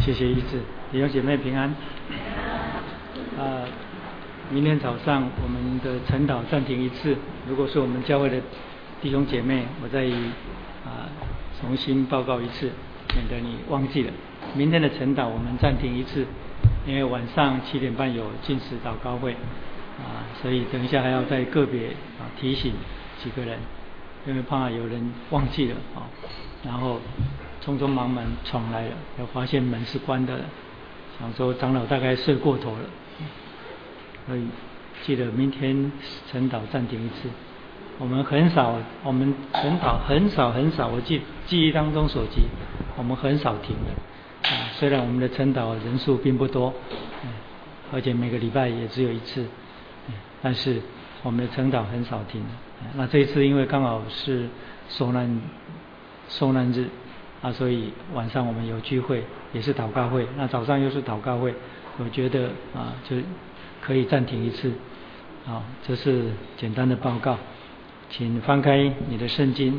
谢谢医治，弟兄姐妹平安。啊，明天早上我们的晨祷暂停一次。如果是我们教会的弟兄姐妹，我再啊重新报告一次，免得你忘记了。明天的晨祷我们暂停一次，因为晚上七点半有进食祷告会啊，所以等一下还要再个别啊提醒几个人，因为怕有人忘记了啊，然后。匆匆忙忙闯来了，又发现门是关的了。想说长老大概睡过头了，所以记得明天晨祷暂停一次。我们很少，我们晨祷很少很少，我记记忆当中所记，我们很少停的。啊，虽然我们的晨祷人数并不多，而且每个礼拜也只有一次，但是我们的晨祷很少停。那这一次因为刚好是受难受难日。啊，所以晚上我们有聚会，也是祷告会。那早上又是祷告会，我觉得啊，就可以暂停一次。好，这是简单的报告，请翻开你的圣经，《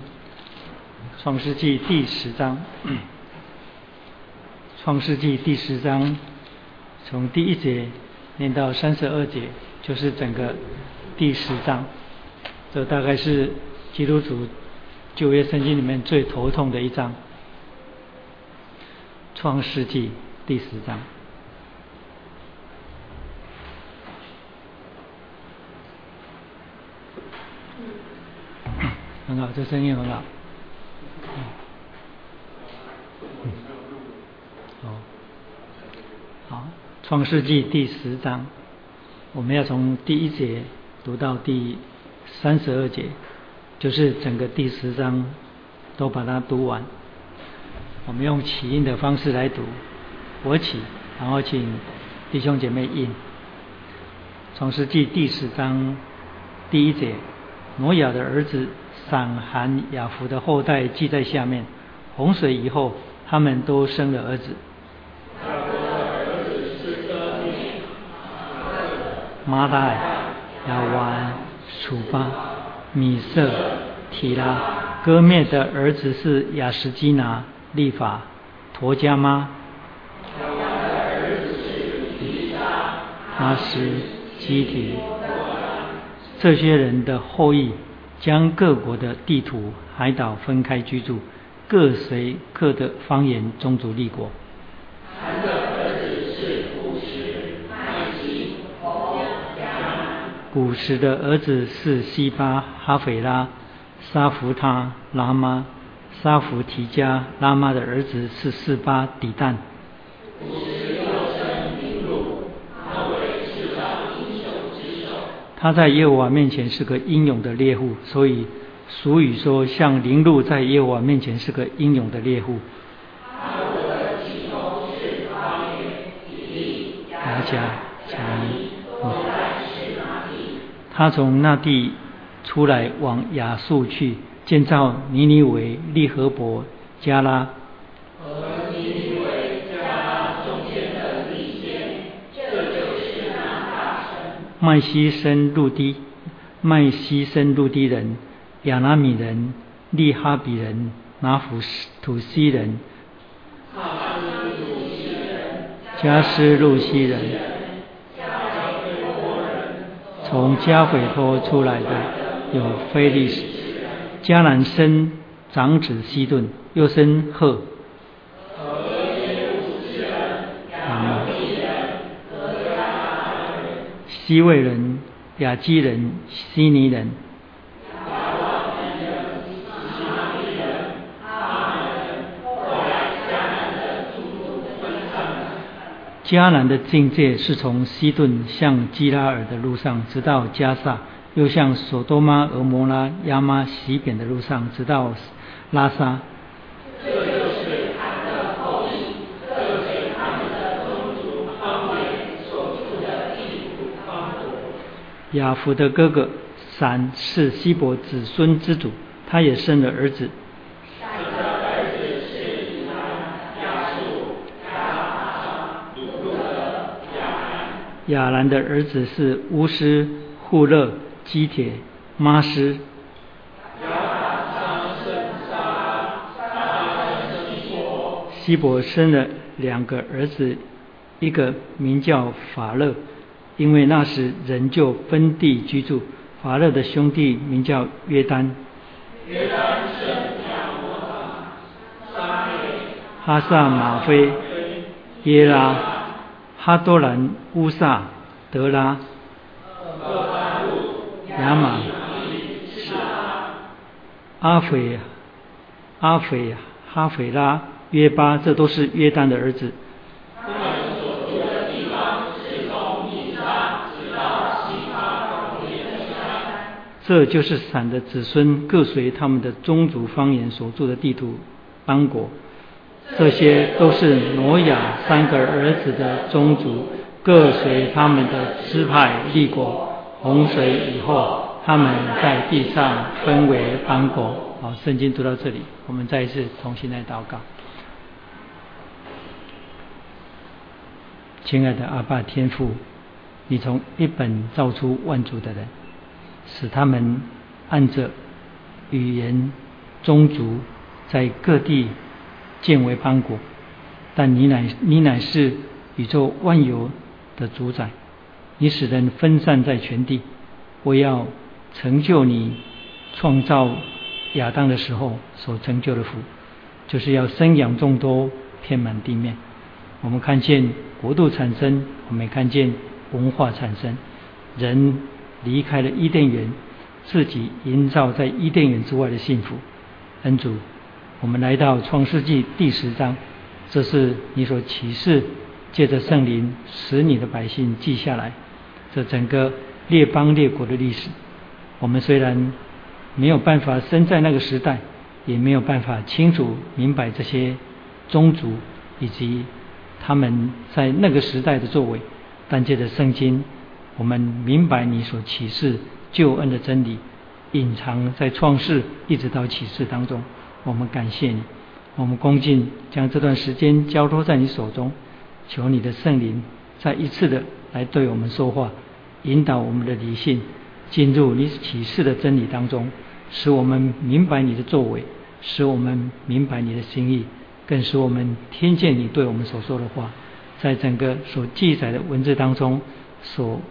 创世纪》第十章，《创世纪》第十章从第一节念到三十二节，就是整个第十章。这大概是基督徒旧约圣经里面最头痛的一章。创世纪第十章，很好，这声音很好。好，好，创世纪第十章，我们要从第一节读到第三十二节，就是整个第十章都把它读完。我们用起印的方式来读，我起，然后请弟兄姐妹印。从世纪第十章第一节，挪亚的儿子闪、含、雅弗的后代记在下面。洪水以后，他们都生了儿子。马代、亚完、楚巴、米色、提拉。哥灭的儿子是亚什基拿。立法，陀家吗？他是基体，这些人的后裔将各国的地图、海岛分开居住，各随各的方言、宗族、立国。古时的儿子是西巴、哈斐拉、沙弗他、拉玛。沙弗提加拉玛的儿子是四巴底旦。他在耶和华面前是个英勇的猎户，所以俗语说，像林鹿在耶和华面前是个英勇的猎户。阿加加他从那地出来往亚述去。建造尼尼维、利和伯、加拉。和尼尼维、加拉中间的利先，这就是那大神。麦西生陆地，麦西生陆地人，亚拉米人，利哈比人，拿弗土西人哈拉姆斯人。加斯路西人。从加斐托出来的有菲利斯。迦南生长子西顿，又生赫。西魏人、雅基人、西尼人。迦南的境界是从西顿向基拉尔的路上，直到加萨。又向索多玛、俄摩拉、亚玛、西扁的路上，直到拉萨。这就是他的后裔，这随他们的宗族方言所住的地土方国。亚弗的哥哥闪是希伯子孙之主，他也生了儿子。亚、兰。亚兰的儿子是乌斯、户勒。基铁、马斯。西伯生了两个儿子，一个名叫法勒，因为那时人就分地居住。法勒的兄弟名叫约丹。哈萨马菲、耶拉、哈多兰、乌萨、德拉、亚玛、阿斐、阿斐、哈斐拉、约巴，这都是约旦的儿子。这就是闪的子孙各随他们的宗族方言所住的地图邦国。这些都是挪亚三个儿子的宗族，各随他们的支派立国。洪水以后，他们在地上分为邦国。好，圣经读到这里，我们再一次重新来祷告。亲爱的阿爸天父，你从一本造出万族的人，使他们按着语言、宗族在各地。建为邦国，但你乃你乃是宇宙万有的主宰，你使人分散在全地。我要成就你创造亚当的时候所成就的福，就是要生养众多，遍满地面。我们看见国度产生，我们看见文化产生。人离开了伊甸园，自己营造在伊甸园之外的幸福。恩主。我们来到创世纪第十章，这是你所启示，借着圣灵使你的百姓记下来，这整个列邦列国的历史。我们虽然没有办法生在那个时代，也没有办法清楚明白这些宗族以及他们在那个时代的作为，但借着圣经，我们明白你所启示救恩的真理，隐藏在创世一直到启示当中。我们感谢你，我们恭敬将这段时间交托在你手中，求你的圣灵再一次的来对我们说话，引导我们的理性进入你启示的真理当中，使我们明白你的作为，使我们明白你的心意，更使我们听见你对我们所说的话，在整个所记载的文字当中所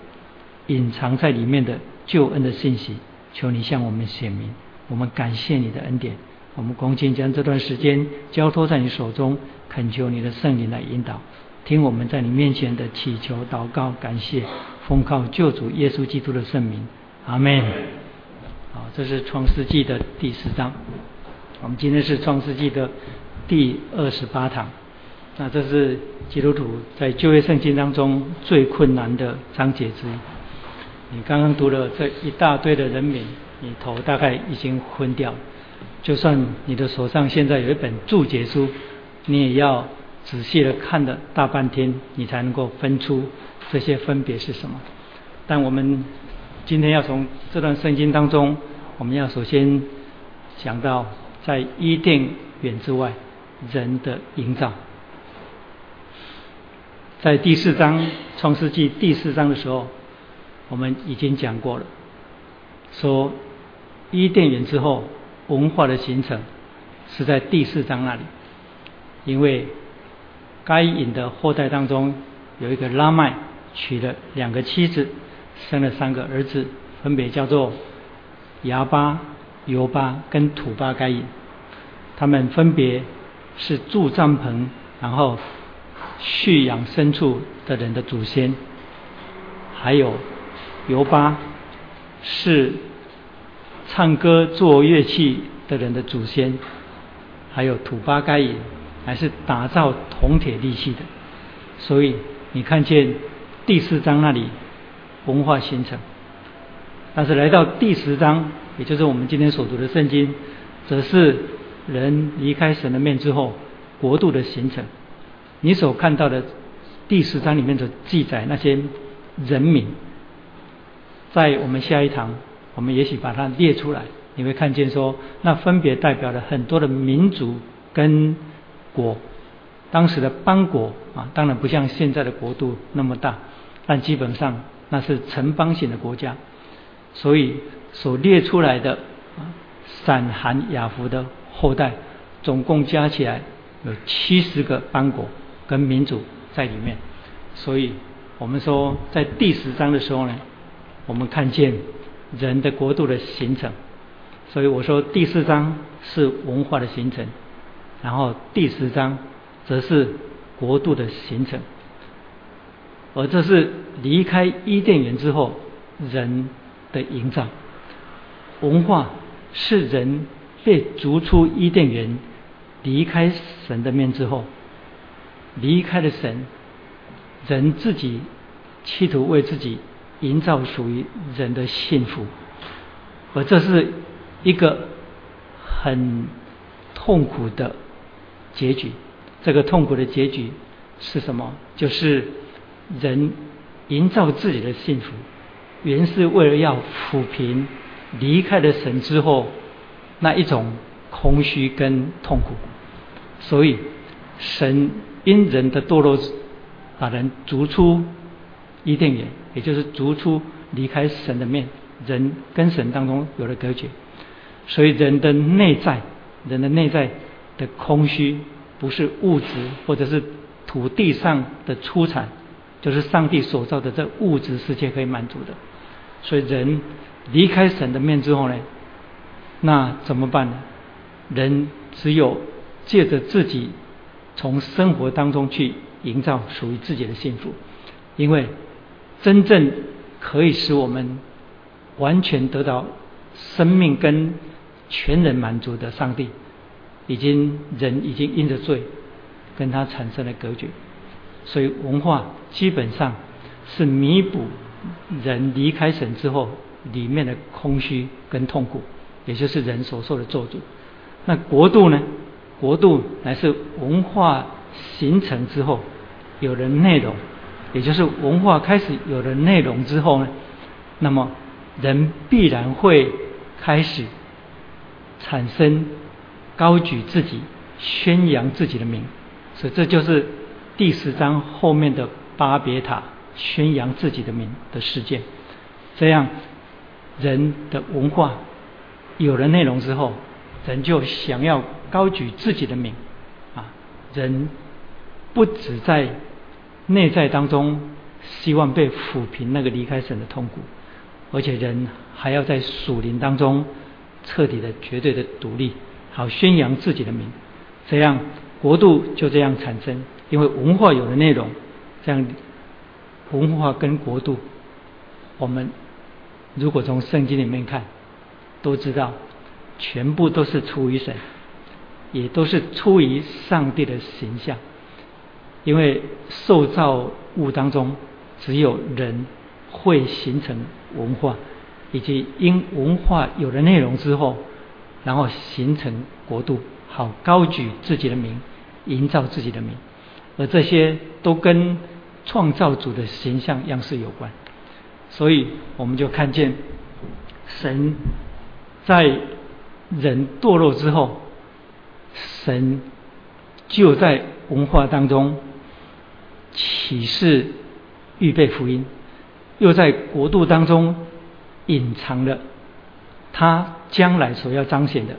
隐藏在里面的救恩的信息，求你向我们显明，我们感谢你的恩典。我们恭敬将这段时间交托在你手中，恳求你的圣灵来引导，听我们在你面前的祈求、祷告、感谢，奉靠救主耶稣基督的圣名，阿门。好，这是创世纪的第十章。我们今天是创世纪的第二十八堂。那这是基督徒在旧约圣经当中最困难的章节之一。你刚刚读了这一大堆的人名，你头大概已经昏掉。就算你的手上现在有一本注解书，你也要仔细的看了大半天，你才能够分出这些分别是什么。但我们今天要从这段圣经当中，我们要首先讲到在伊甸园之外人的营造。在第四章创世纪第四章的时候，我们已经讲过了，说伊甸园之后。文化的形成是在第四章那里，因为该隐的后代当中有一个拉麦娶了两个妻子，生了三个儿子，分别叫做亚巴、尤巴跟土巴该隐。他们分别是住帐篷然后蓄养牲畜的人的祖先，还有尤巴是。唱歌做乐器的人的祖先，还有土巴该隐，还是打造铜铁利器的。所以你看见第四章那里文化形成，但是来到第十章，也就是我们今天所读的圣经，则是人离开神的面之后国度的形成。你所看到的第十章里面的记载，那些人民，在我们下一堂。我们也许把它列出来，你会看见说，那分别代表了很多的民族跟国。当时的邦国啊，当然不像现在的国度那么大，但基本上那是城邦型的国家。所以所列出来的闪、韩、雅弗的后代，总共加起来有七十个邦国。跟民族在里面。所以，我们说在第十章的时候呢，我们看见人的国度的形成。所以我说第四章是文化的形成，然后第十章则是国度的形成。而这是离开伊甸园之后人的营造。文化是人被逐出伊甸园，离开神的面之后，离开了神，人自己企图为自己营造属于人的幸福，而这是一个很痛苦的结局。这个痛苦的结局是什么？就是人营造自己的幸福，原是为了要抚平。离开了神之后，那一种空虚跟痛苦，所以神因人的堕落，把人逐出伊甸园，也就是逐出离开神的面，人跟神当中有了隔绝，所以人的内在，人的内在的空虚，不是物质或者是土地上的出产，就是上帝所造的这物质世界可以满足的，所以人。离开神的面之后呢，那怎么办呢？人只有借着自己从生活当中去营造属于自己的幸福，因为真正可以使我们完全得到生命跟全人满足的上帝，已经人已经因着罪跟他产生了隔绝，所以文化基本上是弥补人离开神之后。里面的空虚跟痛苦，也就是人所受的咒诅。那国度呢？国度乃是文化形成之后有了内容，也就是文化开始有了内容之后呢，那么人必然会开始产生高举自己、宣扬自己的名。所以这就是第十章后面的巴别塔宣扬自己的名的事件。这样。人的文化有了内容之后，人就想要高举自己的名啊！人不止在内在当中希望被抚平那个离开神的痛苦，而且人还要在属灵当中彻底的、绝对的独立，好宣扬自己的名。这样国度就这样产生，因为文化有了内容，这样文化跟国度，我们。如果从圣经里面看，都知道全部都是出于神，也都是出于上帝的形象。因为受造物当中，只有人会形成文化，以及因文化有了内容之后，然后形成国度，好高举自己的名，营造自己的名，而这些都跟创造主的形象样式有关。所以我们就看见，神在人堕落之后，神就在文化当中启示预备福音，又在国度当中隐藏了他将来所要彰显的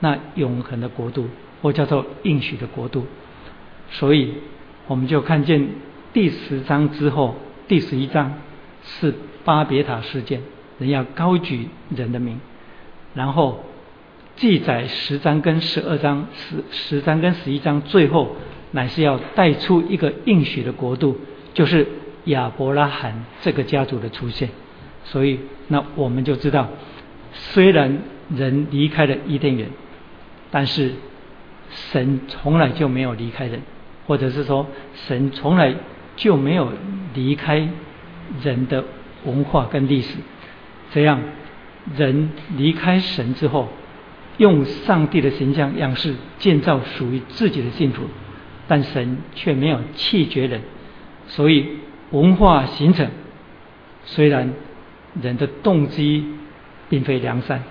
那永恒的国度，或叫做应许的国度。所以我们就看见第十章之后第十一章。是巴别塔事件，人要高举人的名，然后记载十章跟十二章，十十章跟十一章，最后乃是要带出一个应许的国度，就是亚伯拉罕这个家族的出现。所以，那我们就知道，虽然人离开了伊甸园，但是神从来就没有离开人，或者是说，神从来就没有离开。人的文化跟历史，这样人离开神之后，用上帝的形象样式建造属于自己的幸福，但神却没有弃绝人，所以文化形成，虽然人的动机并非良善，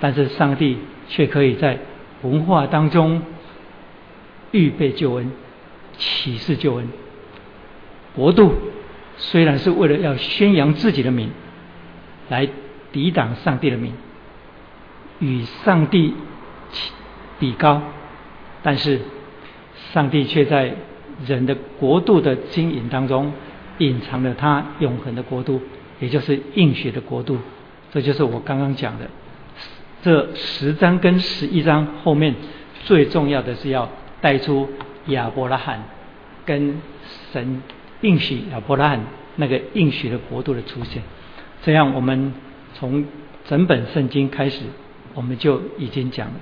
但是上帝却可以在文化当中预备救恩，启示救恩，国度。虽然是为了要宣扬自己的名，来抵挡上帝的名，与上帝比高，但是上帝却在人的国度的经营当中，隐藏了他永恒的国度，也就是应许的国度。这就是我刚刚讲的，这十章跟十一章后面最重要的是要带出亚伯拉罕跟神应许亚伯拉罕那个应许的国度的出现。这样，我们从整本圣经开始，我们就已经讲了，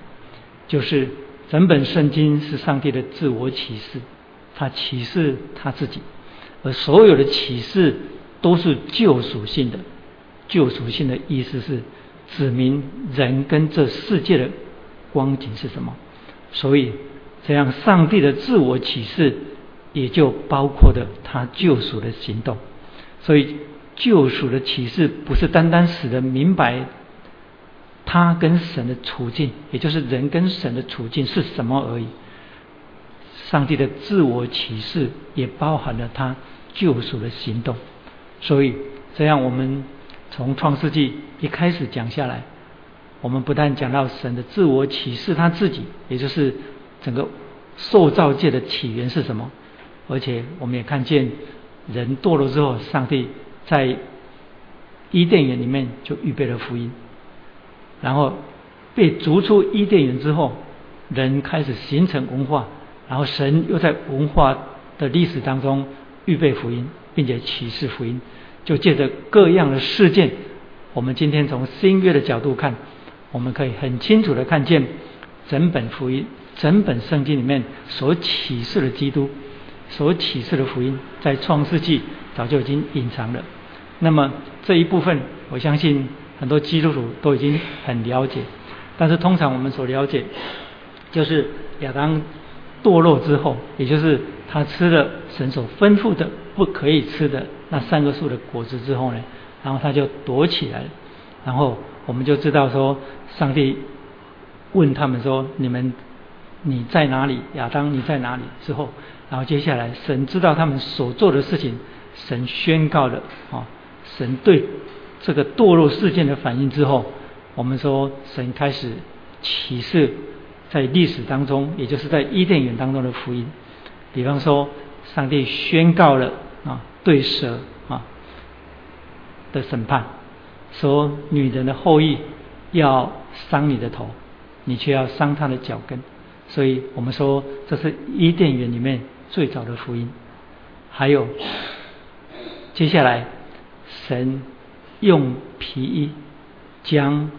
就是整本圣经是上帝的自我启示，他启示他自己，而所有的启示都是救赎性的。救赎性的意思是指明人跟这世界的光景是什么，所以这样上帝的自我启示也就包括了他救赎的行动，所以救赎的启示不是单单使人明白他跟神的处境，也就是人跟神的处境是什么而已。上帝的自我启示也包含了他救赎的行动，所以这样我们。从创世纪一开始讲下来，我们不但讲到神的自我启示他自己，也就是整个受造界的起源是什么，而且我们也看见人堕落之后，上帝在伊甸园里面就预备了福音，然后被逐出伊甸园之后，人开始形成文化，然后神又在文化的历史当中预备福音，并且启示福音。就借着各样的事件，我们今天从新约的角度看，我们可以很清楚的看见整本福音、整本圣经里面所启示的基督、所启示的福音，在创世纪早就已经隐藏了。那么这一部分，我相信很多基督徒都已经很了解。但是通常我们所了解，就是亚当堕落之后，也就是他吃了神所吩咐的不可以吃的。那三个树的果子之后呢，然后他就躲起来了，然后我们就知道说，上帝问他们说：“你们你在哪里？亚当你在哪里？”之后，然后接下来神知道他们所做的事情，神宣告了啊，神对这个堕落事件的反应之后，我们说神开始启示在历史当中，也就是在伊甸园当中的福音，比方说上帝宣告了。对蛇啊的审判，说女人的后裔要伤你的头，你却要伤她的脚跟。所以我们说这是伊甸园里面最早的福音。还有接下来，神用皮衣将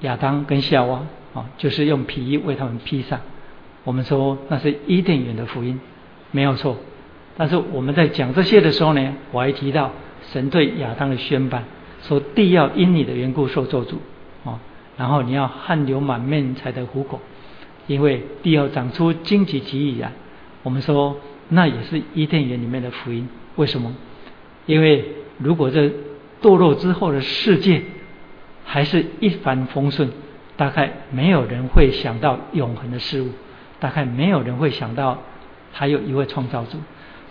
亚当跟夏娃啊，就是用皮衣为他们披上。我们说那是伊甸园的福音，没有错。但是我们在讲这些的时候呢，我还提到神对亚当的宣判，说地要因你的缘故受咒诅，啊，然后你要汗流满面才得糊口，因为地要长出荆棘棘以来。我们说那也是伊甸园里面的福音。为什么？因为如果这堕落之后的世界还是一帆风顺，大概没有人会想到永恒的事物，大概没有人会想到还有一位创造主。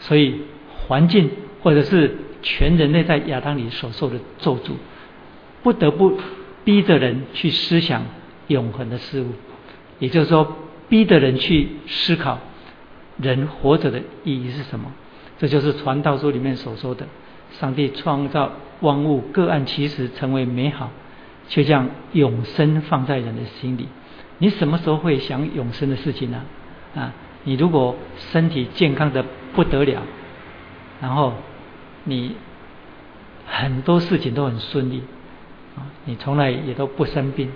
所以，环境或者是全人类在亚当里所受的咒诅，不得不逼着人去思想永恒的事物，也就是说，逼着人去思考人活着的意义是什么。这就是传道书里面所说的：上帝创造万物，各按其时成为美好，却将永生放在人的心里。你什么时候会想永生的事情呢？啊？你如果身体健康的不得了，然后你很多事情都很顺利啊，你从来也都不生病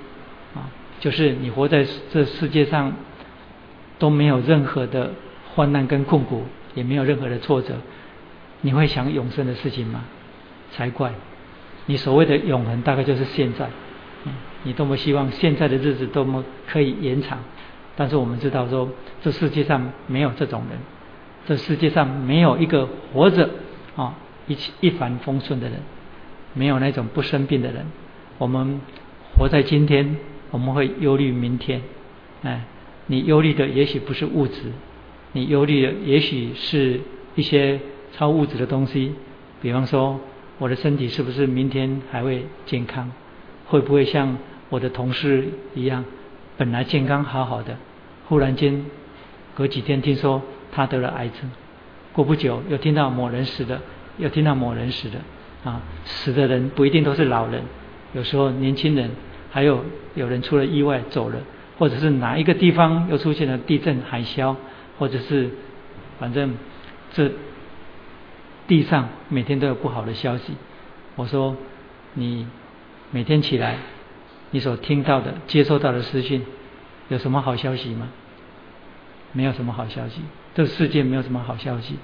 啊，就是你活在这世界上都没有任何的患难跟困苦，也没有任何的挫折，你会想永生的事情吗？才怪！你所谓的永恒，大概就是现在，你多么希望现在的日子多么可以延长。但是我们知道说，这世界上没有这种人，这世界上没有一个活着啊一一帆风顺的人，没有那种不生病的人。我们活在今天，我们会忧虑明天。哎，你忧虑的也许不是物质，你忧虑的也许是一些超物质的东西。比方说，我的身体是不是明天还会健康？会不会像我的同事一样？本来健康好好的，忽然间隔几天听说他得了癌症。过不久又听到某人死了，又听到某人死了。啊，死的人不一定都是老人，有时候年轻人，还有有人出了意外走了，或者是哪一个地方又出现了地震、海啸，或者是反正这地上每天都有不好的消息。我说你每天起来，你所听到的、接收到的资讯，有什么好消息吗？没有什么好消息，这世界没有什么好消息，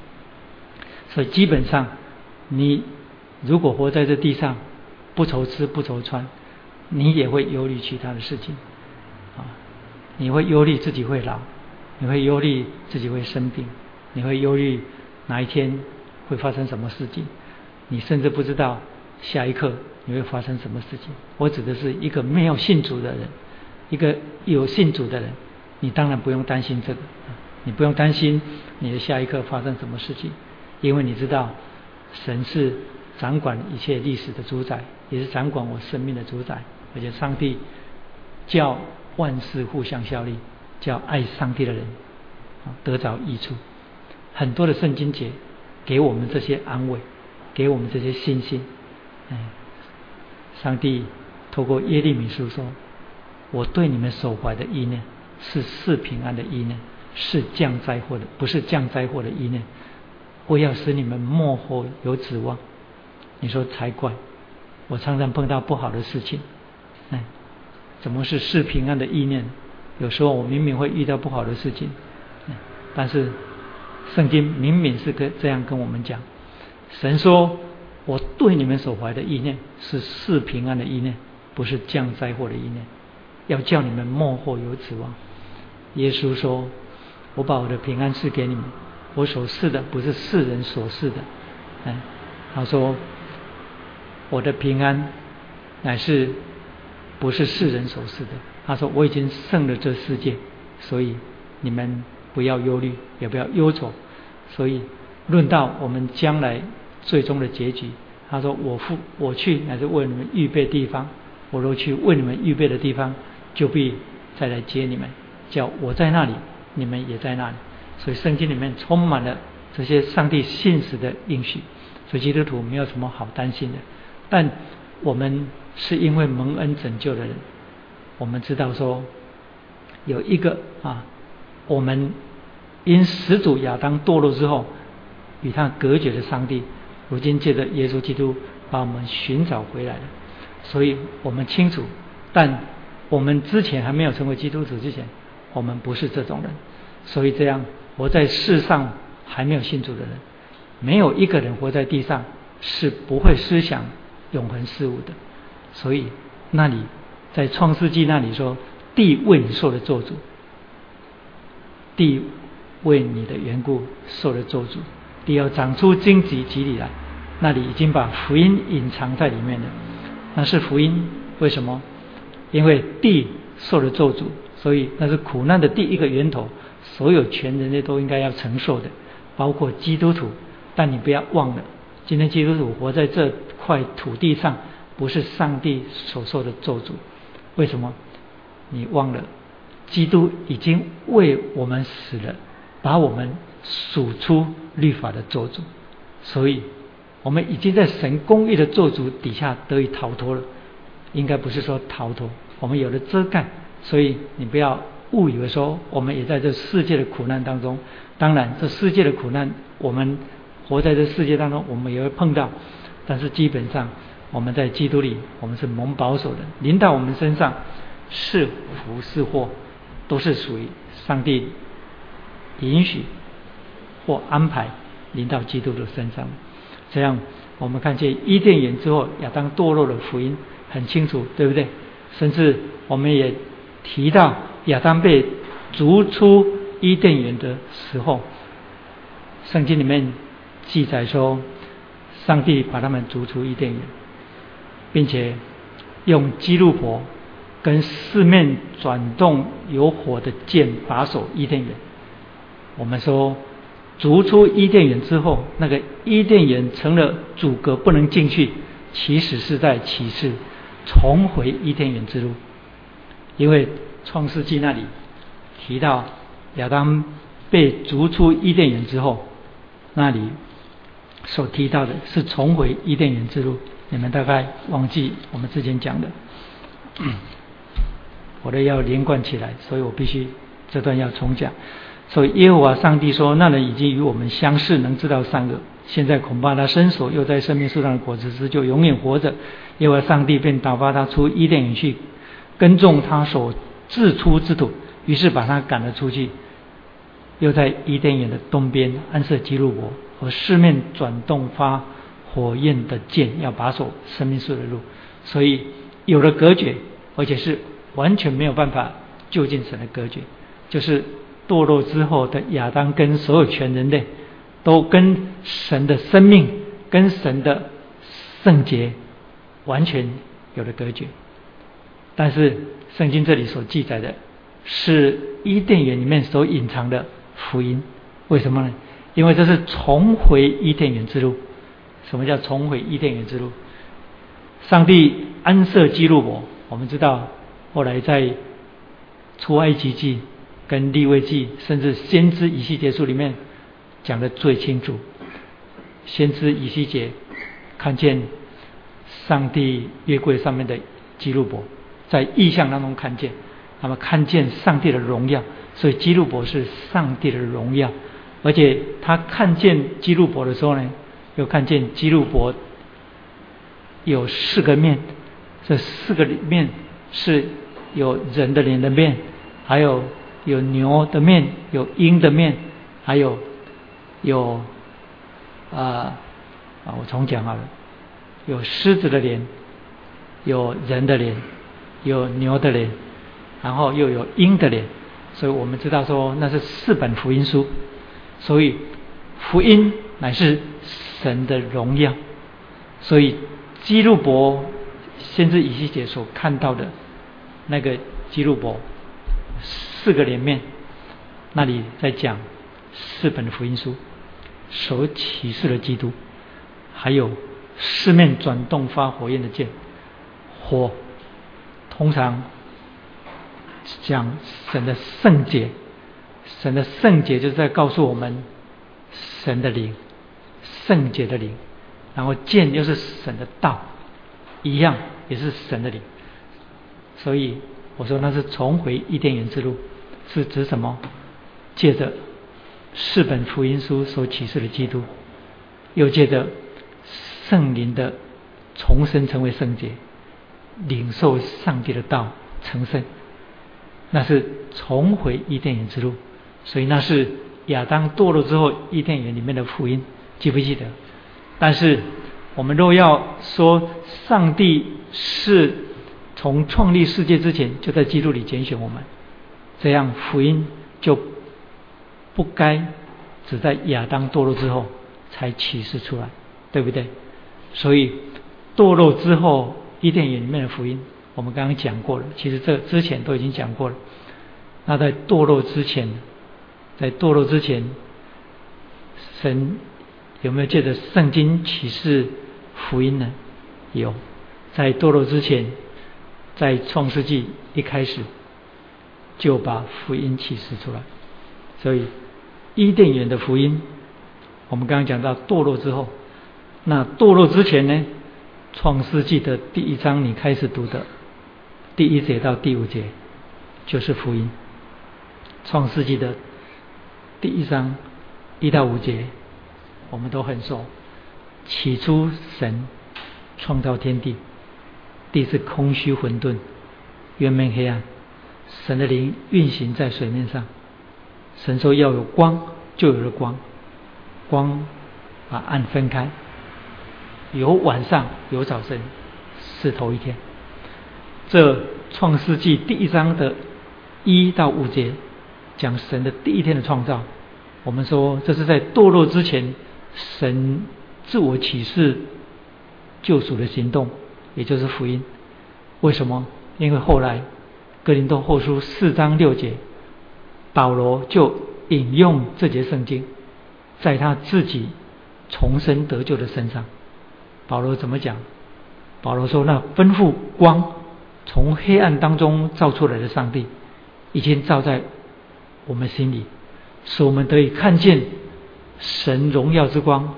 所以基本上你。如果活在这地上，不愁吃不愁穿，你也会忧虑其他的事情，啊，你会忧虑自己会老，你会忧虑自己会生病，你会忧虑哪一天会发生什么事情，你甚至不知道下一刻你会发生什么事情。我指的是一个没有信主的人，一个有信主的人，你当然不用担心这个，你不用担心你的下一刻发生什么事情，因为你知道神是。掌管一切历史的主宰，也是掌管我生命的主宰。而且上帝叫万事互相效力，叫爱上帝的人得着益处。很多的圣经节给我们这些安慰，给我们这些信心。上帝透过耶利米书说：“我对你们所怀的意念是是平安的意念，是降灾祸的，不是降灾祸的意念。我要使你们幕后有指望。”你说才怪！我常常碰到不好的事情，哎，怎么是是平安的意念？有时候我明明会遇到不好的事情，但是圣经明明是跟这样跟我们讲：神说我对你们所怀的意念是是平安的意念，不是降灾祸的意念，要叫你们幕后有指望。耶稣说：我把我的平安赐给你们，我所赐的不是世人所赐的。哎，他说。我的平安乃是不是世人所赐的？他说我已经胜了这世界，所以你们不要忧虑，也不要忧愁。所以论到我们将来最终的结局，他说我父我去乃是为你们预备地方，我若去为你们预备的地方，就必再来接你们，叫我在那里，你们也在那里。所以圣经里面充满了这些上帝信实的应许，所以基督徒没有什么好担心的。但我们是因为蒙恩拯救的人，我们知道说有一个啊，我们因始祖亚当堕落之后与他隔绝的上帝，如今借着耶稣基督把我们寻找回来了。所以我们清楚，但我们之前还没有成为基督徒之前，我们不是这种人。所以这样活在世上还没有信主的人，没有一个人活在地上是不会思想。永恒事物的，所以那里在创世纪那里说，地为你受了咒诅，地为你的缘故受了做主，地要长出荆棘棘里来，那里已经把福音隐藏在里面了。那是福音，为什么？因为地受了咒诅，所以那是苦难的第一个源头，所有全人类都应该要承受的，包括基督徒。但你不要忘了。今天基督徒活在这块土地上，不是上帝所受的咒诅。为什么？你忘了，基督已经为我们死了，把我们数出律法的咒诅，所以我们已经在神公义的咒诅底下得以逃脱了。应该不是说逃脱，我们有了遮盖。所以你不要误以为说我们也在这世界的苦难当中。当然，这世界的苦难，我们。活在这世界当中，我们也会碰到，但是基本上我们在基督里，我们是蒙保守的。临到我们身上是福是祸，都是属于上帝允许或安排临到基督的身上。这样我们看见伊甸园之后亚当堕落的福音很清楚，对不对？甚至我们也提到亚当被逐出伊甸园的时候，圣经里面。记载说，上帝把他们逐出伊甸园，并且用基路伯跟四面转动有火的剑把守伊甸园。我们说，逐出伊甸园之后，那个伊甸园成了阻隔，不能进去。其实是在启示重回伊甸园之路，因为创世纪那里提到亚当被逐出伊甸园之后，那里所提到的是重回伊甸园之路。你们大概忘记我们之前讲的，我的要连贯起来，所以我必须这段要重讲。所以耶和华上帝说：“那人已经与我们相似，能知道善恶。现在恐怕他伸手又在生命树上的果子时，就永远活着。耶和华上帝便打发他出伊甸园去，耕种他所自出之土。于是把他赶了出去，又在伊甸园的东边安设基路伯和四面转动发火焰的剑，要把守生命树的路。所以有了隔绝，而且是完全没有办法就近神的隔绝，就是。”堕落之后的亚当跟所有全人类，都跟神的生命、跟神的圣洁完全有了隔绝。但是圣经这里所记载的，是伊甸园里面所隐藏的福音。为什么呢？因为这是重回伊甸园之路。什么叫重回伊甸园之路？上帝安设基路伯，我们知道后来在出埃及记。跟立位记，甚至先知以西结书里面讲的最清楚。先知以西结看见上帝约柜上面的基路伯，在意象当中看见，那么看见上帝的荣耀，所以基路伯是上帝的荣耀。而且他看见基路伯的时候呢，又看见基路伯有四个面，这四个里面是有人的脸的面，还有。有牛的面，有鹰的面，还有有啊啊！我重讲好了，有狮子的脸，有人的脸，有牛的脸，然后又有鹰的脸，所以我们知道说那是四本福音书，所以福音乃是神的荣耀，所以基路伯先知以西结所看到的那个基路伯。四个连面，那里在讲四本福音书所启示的基督，还有四面转动发火焰的剑，火通常讲神的圣洁，神的圣洁就是在告诉我们神的灵，圣洁的灵，然后剑又是神的道，一样也是神的灵，所以我说那是重回伊甸园之路。是指什么？借着四本福音书所启示的基督，又借着圣灵的重生成为圣洁，领受上帝的道成圣，那是重回伊甸园之路。所以那是亚当堕落之后伊甸园里面的福音，记不记得？但是我们若要说上帝是从创立世界之前就在基督里拣选我们。这样福音就不该只在亚当堕落之后才启示出来，对不对？所以堕落之后伊甸园里面的福音，我们刚刚讲过了。其实这之前都已经讲过了。那在堕落之前，在堕落之前，神有没有借着圣经启示福音呢？有，在堕落之前，在创世纪一开始。就把福音启示出来，所以伊甸园的福音，我们刚刚讲到堕落之后，那堕落之前呢？创世纪的第一章你开始读的第一节到第五节就是福音。创世纪的第一章一到五节我们都很熟。起初神创造天地，地是空虚混沌，渊面黑暗。神的灵运行在水面上，神说要有光，就有了光，光把暗分开，有晚上有早晨，是头一天。这创世纪第一章的一到五节讲神的第一天的创造，我们说这是在堕落之前，神自我启示救赎的行动，也就是福音。为什么？因为后来。格林多后书四章六节，保罗就引用这节圣经，在他自己重生得救的身上。保罗怎么讲？保罗说：“那吩咐光从黑暗当中照出来的上帝，已经照在我们心里，使我们得以看见神荣耀之光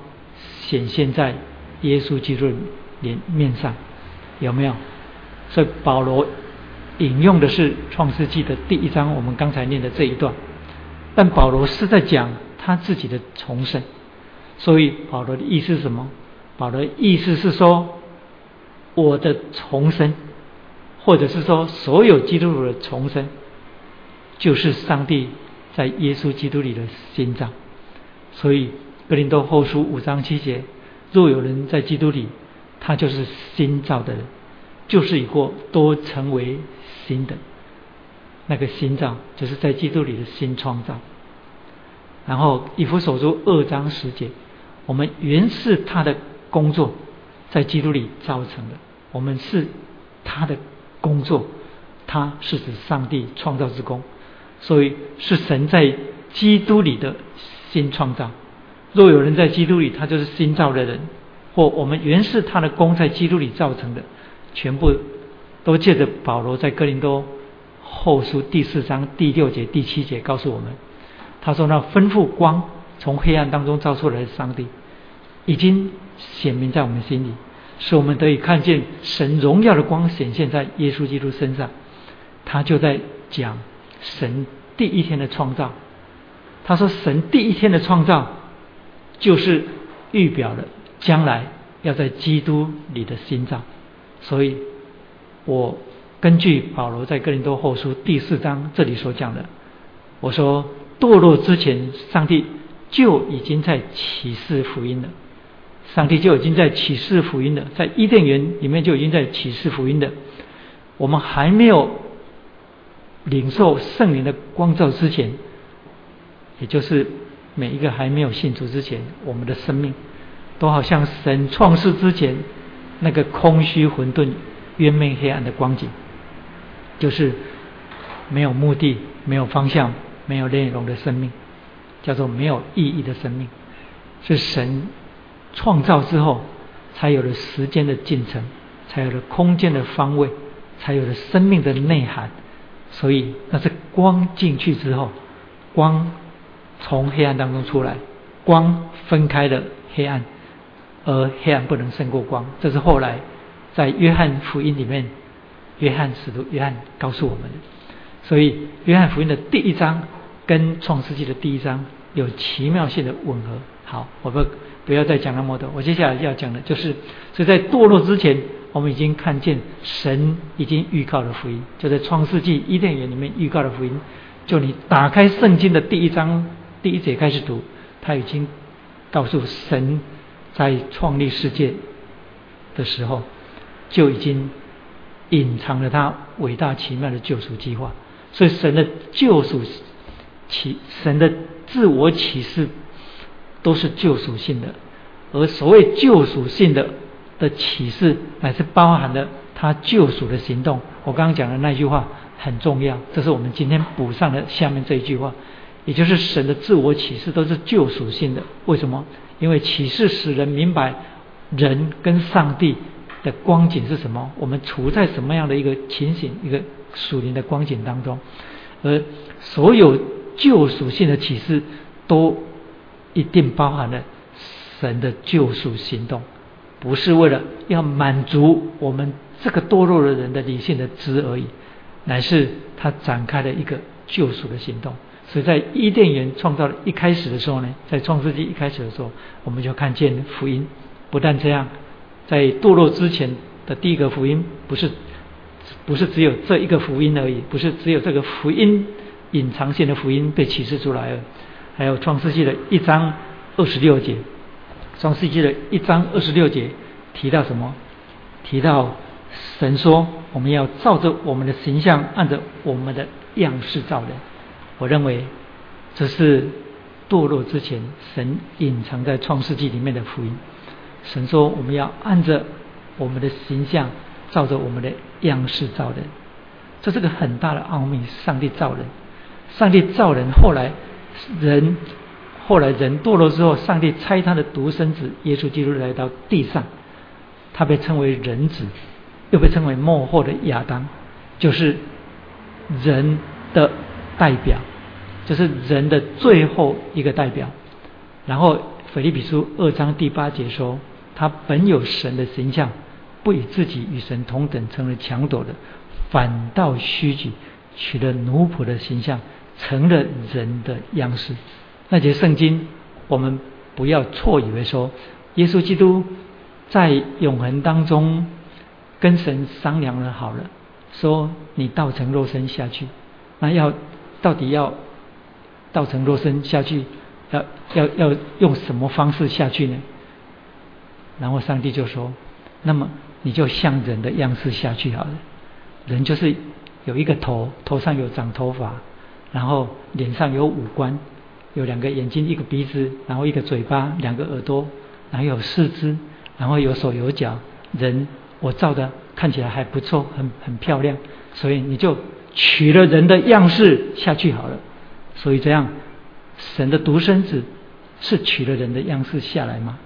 显现在耶稣基督脸面上，有没有？所以保罗引用的是创世纪的第一章，我们刚才念的这一段。但保罗是在讲他自己的重生，所以保罗的意思是什么？保罗的意思是说，我的重生，或者是说所有基督徒的重生，就是上帝在耶稣基督里的心脏。所以格林多后书五章七节：若有人在基督里，他就是新造的人，就是以后都成为新的。那个心脏就是在基督里的新创造。然后以弗所书二章十节，我们原是他的工作，在基督里造成的。我们是他的工作，他是指上帝创造之功，所以是神在基督里的新创造。若有人在基督里，他就是新造的人。或我们原是他的功，在基督里造成的，全部都借着保罗在哥林多。后书第四章第六节、第七节告诉我们，他说：“那吩咐光从黑暗当中照出来的上帝，已经显明在我们心里，使我们得以看见神荣耀的光显现在耶稣基督身上。”他就在讲神第一天的创造。他说：“神第一天的创造，就是预表了将来要在基督里的心脏。”所以，我。根据保罗在哥林多后书第四章这里所讲的，我说堕落之前，上帝就已经在启示福音了。上帝就已经在启示福音了，在伊甸园里面就已经在启示福音的。我们还没有领受圣灵的光照之前，也就是每一个还没有信主之前，我们的生命都好像神创世之前那个空虚混沌、冤昧黑暗的光景。就是没有目的、没有方向、没有内容的生命，叫做没有意义的生命。是神创造之后，才有了时间的进程，才有了空间的方位，才有了生命的内涵。所以，那是光进去之后，光从黑暗当中出来，光分开了黑暗，而黑暗不能胜过光。这是后来在约翰福音里面。约翰使徒约翰告诉我们的，所以约翰福音的第一章跟创世纪的第一章有奇妙性的吻合。好，我们不要再讲那么多，我接下来要讲的就是，所以在堕落之前，我们已经看见神已经预告了福音，就在创世纪伊甸园里面预告了福音。就你打开圣经的第一章第一节开始读，他已经告诉神在创立世界的时候就已经。隐藏了他伟大奇妙的救赎计划，所以神的救赎启神的自我启示都是救赎性的，而所谓救赎性的的启示，乃是包含了他救赎的行动。我刚刚讲的那句话很重要，这是我们今天补上的下面这一句话，也就是神的自我启示都是救赎性的。为什么？因为启示使人明白人跟上帝。的光景是什么？我们处在什么样的一个情形、一个属灵的光景当中？而所有救赎性的启示，都一定包含了神的救赎行动，不是为了要满足我们这个堕落的人的理性的知而已，乃是他展开了一个救赎的行动。所以在伊甸园创造的一开始的时候呢，在创世纪一开始的时候，我们就看见福音。不但这样。在堕落之前的第一个福音，不是不是只有这一个福音而已，不是只有这个福音隐藏性的福音被启示出来了，还有创世纪的一章二十六节，创世纪的一章二十六节提到什么？提到神说我们要照着我们的形象，按着我们的样式造人。我认为这是堕落之前神隐藏在创世纪里面的福音。神说：“我们要按着我们的形象，照着我们的样式造人。这是个很大的奥秘。上帝造人，上帝造人，后来人后来人堕落之后，上帝拆他的独生子耶稣基督来到地上，他被称为人子，又被称为幕后的亚当，就是人的代表，就是人的最后一个代表。然后腓立比书二章第八节说，他本有神的形象，不以自己与神同等成为强夺的，反倒虚举，取了奴仆的形象，成了人的样式。那节圣经，我们不要错以为说，耶稣基督在永恒当中跟神商量了好了，说你道成肉身下去，那要到底要道成肉身下去？要要要用什么方式下去呢？然后上帝就说：“那么你就像人的样式下去好了。人就是有一个头，头上有长头发，然后脸上有五官，有两个眼睛，一个鼻子，然后一个嘴巴，两个耳朵，然后有四肢，然后有手有脚。人我造的看起来还不错，很很漂亮，所以你就取了人的样式下去好了。所以这样。”神的独生子是取了人的样式下来吗？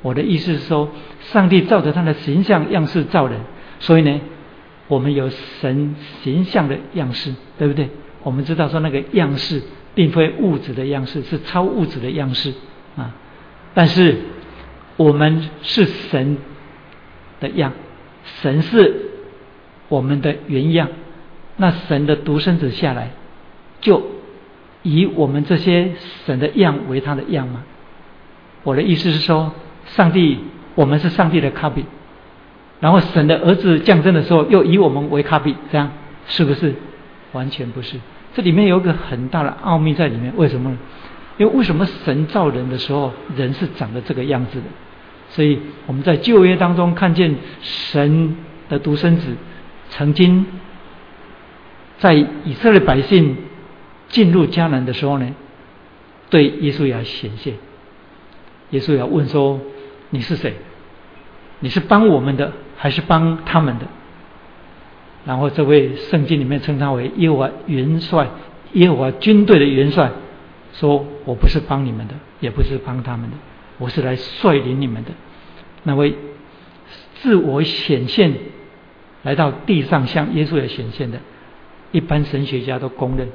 我的意思是说，上帝照着他的形象样式造人，所以呢，我们有神形象的样式，对不对？我们知道说那个样式并非物质的样式，是超物质的样式啊。但是我们是神的样，神是我们的原样，那神的独生子下来就。以我们这些神的样为他的样吗？我的意思是说，上帝，我们是上帝的 copy，然后神的儿子降生的时候又以我们为 copy，这样是不是？完全不是。这里面有一个很大的奥秘在里面。为什么？因为为什么神造人的时候，人是长得这个样子的？所以我们在旧约当中看见神的独生子曾经在以色列百姓。进入迦南的时候呢，对耶稣要显现。耶稣要问说：“你是谁？你是帮我们的，还是帮他们的？”然后这位圣经里面称他为耶和华元帅，耶和华军队的元帅，说：“我不是帮你们的，也不是帮他们的，我是来率领你们的。”那位自我显现来到地上向耶稣要显现的，一般神学家都公认。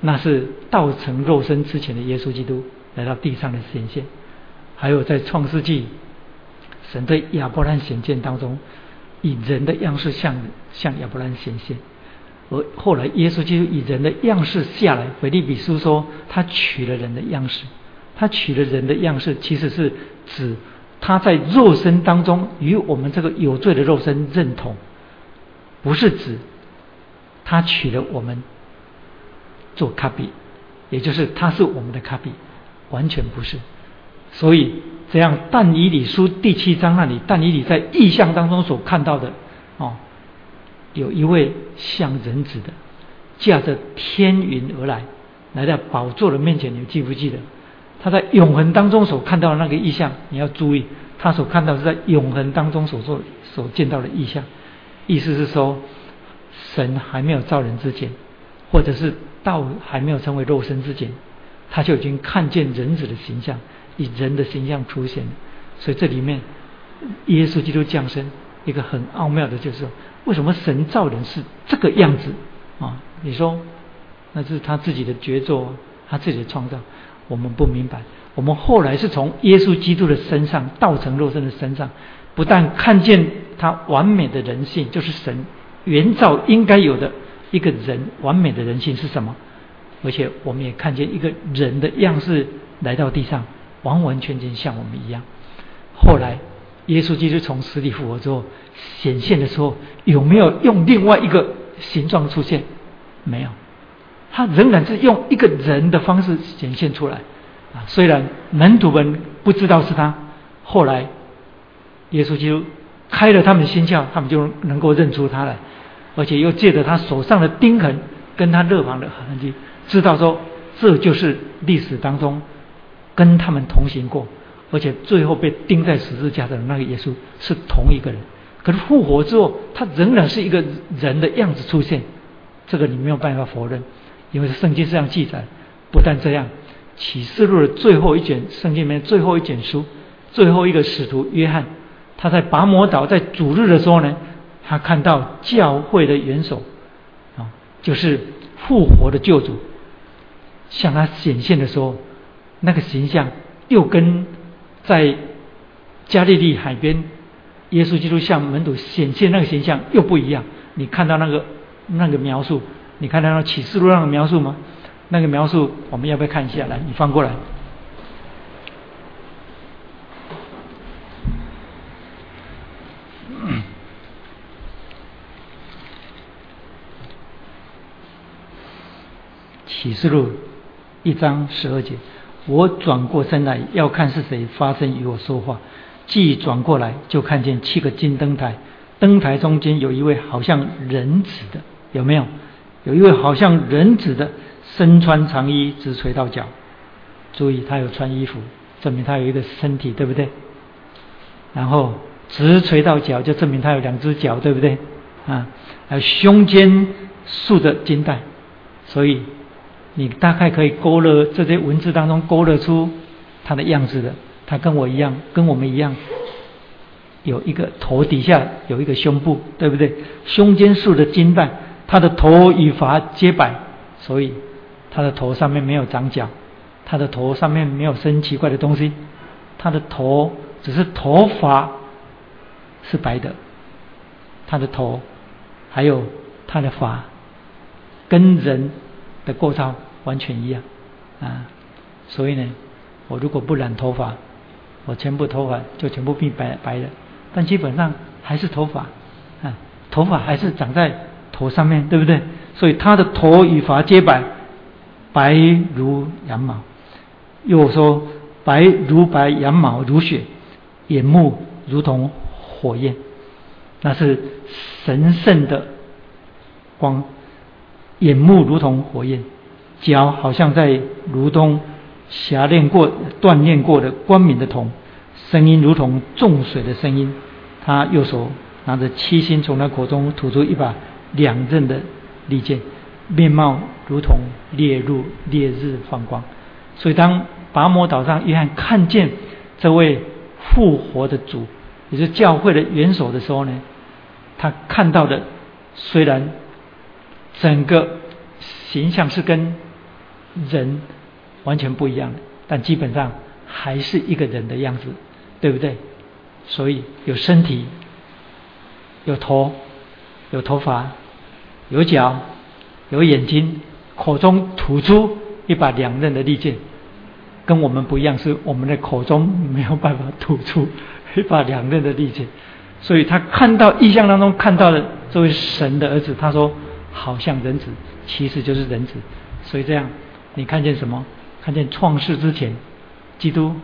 那是道成肉身之前的耶稣基督来到地上的显现，还有在创世纪，神对亚伯兰显现当中，以人的样式向向亚伯兰显现，而后来耶稣基督以人的样式下来，腓利比书说他取了人的样式，他取了人的样式，其实是指他在肉身当中与我们这个有罪的肉身认同，不是指他取了我们。做卡比，也就是他是我们的卡比，完全不是。所以这样，但以理书第七章那里，但以理在意象当中所看到的，哦，有一位像人子的，驾着天云而来，来到宝座的面前，你记不记得？他在永恒当中所看到的那个意象，你要注意，他所看到是在永恒当中所做、所见到的意象。意思是说，神还没有造人之前，或者是。道还没有成为肉身之前，他就已经看见人子的形象，以人的形象出现。所以这里面，耶稣基督降生一个很奥妙的，就是为什么神造人是这个样子啊？你说那是他自己的杰作，他自己的创造，我们不明白。我们后来是从耶稣基督的身上，道成肉身的身上，不但看见他完美的人性，就是神原造应该有的。一个人完美的人性是什么？而且我们也看见一个人的样式来到地上，完完全全像我们一样。后来耶稣基督从死里复活之后显现的时候，有没有用另外一个形状出现？没有，他仍然是用一个人的方式显现出来。啊，虽然门徒们不知道是他，后来耶稣基督开了他们的心窍，他们就能够认出他来。而且又借着他手上的钉痕，跟他肋旁的痕迹，知道说这就是历史当中跟他们同行过，而且最后被钉在十字架的那个耶稣是同一个人。可是复活之后，他仍然是一个人的样子出现，这个你没有办法否认，因为圣经这样记载。不但这样，启示录的最后一卷圣经里面最后一卷书，最后一个使徒约翰，他在拔摩岛在主日的时候呢。他看到教会的元首啊，就是复活的救主，向他显现的时候，那个形象又跟在加利利海边耶稣基督向门徒显现那个形象又不一样。你看到那个那个描述，你看到那启示录上的描述吗？那个描述我们要不要看一下？来，你翻过来。启示录一章十二节，我转过身来要看是谁发声与我说话。既转过来，就看见七个金灯台，灯台中间有一位好像人子的，有没有？有一位好像人子的，身穿长衣，直垂到脚。注意，他有穿衣服，证明他有一个身体，对不对？然后直垂到脚，就证明他有两只脚，对不对？啊，还有胸间束着金带，所以。你大概可以勾勒这些文字当中勾勒出他的样子的，他跟我一样，跟我们一样，有一个头底下有一个胸部，对不对？胸间竖的金带，他的头与发皆白，所以他的头上面没有长角，他的头上面没有生奇怪的东西，他的头只是头发是白的，他的头还有他的发跟人。的构造完全一样啊，所以呢，我如果不染头发，我全部头发就全部变白白的，但基本上还是头发啊，头发还是长在头上面对不对？所以他的头与发皆白，白如羊毛，又说白如白羊毛如雪，眼目如同火焰，那是神圣的光。眼目如同火焰，脚好像在如同霞炼过、锻炼过的光明的铜，声音如同重水的声音。他右手拿着七星，从他口中吐出一把两刃的利剑，面貌如同烈日烈日放光。所以，当拔摩岛上约翰看见这位复活的主，也是教会的元首的时候呢，他看到的虽然。整个形象是跟人完全不一样的，但基本上还是一个人的样子，对不对？所以有身体，有头，有头发，有脚，有眼睛，口中吐出一把两刃的利剑，跟我们不一样，是我们的口中没有办法吐出一把两刃的利剑，所以他看到意象当中看到的这位神的儿子，他说。好像人子，其实就是人子，所以这样，你看见什么？看见创世之前，基督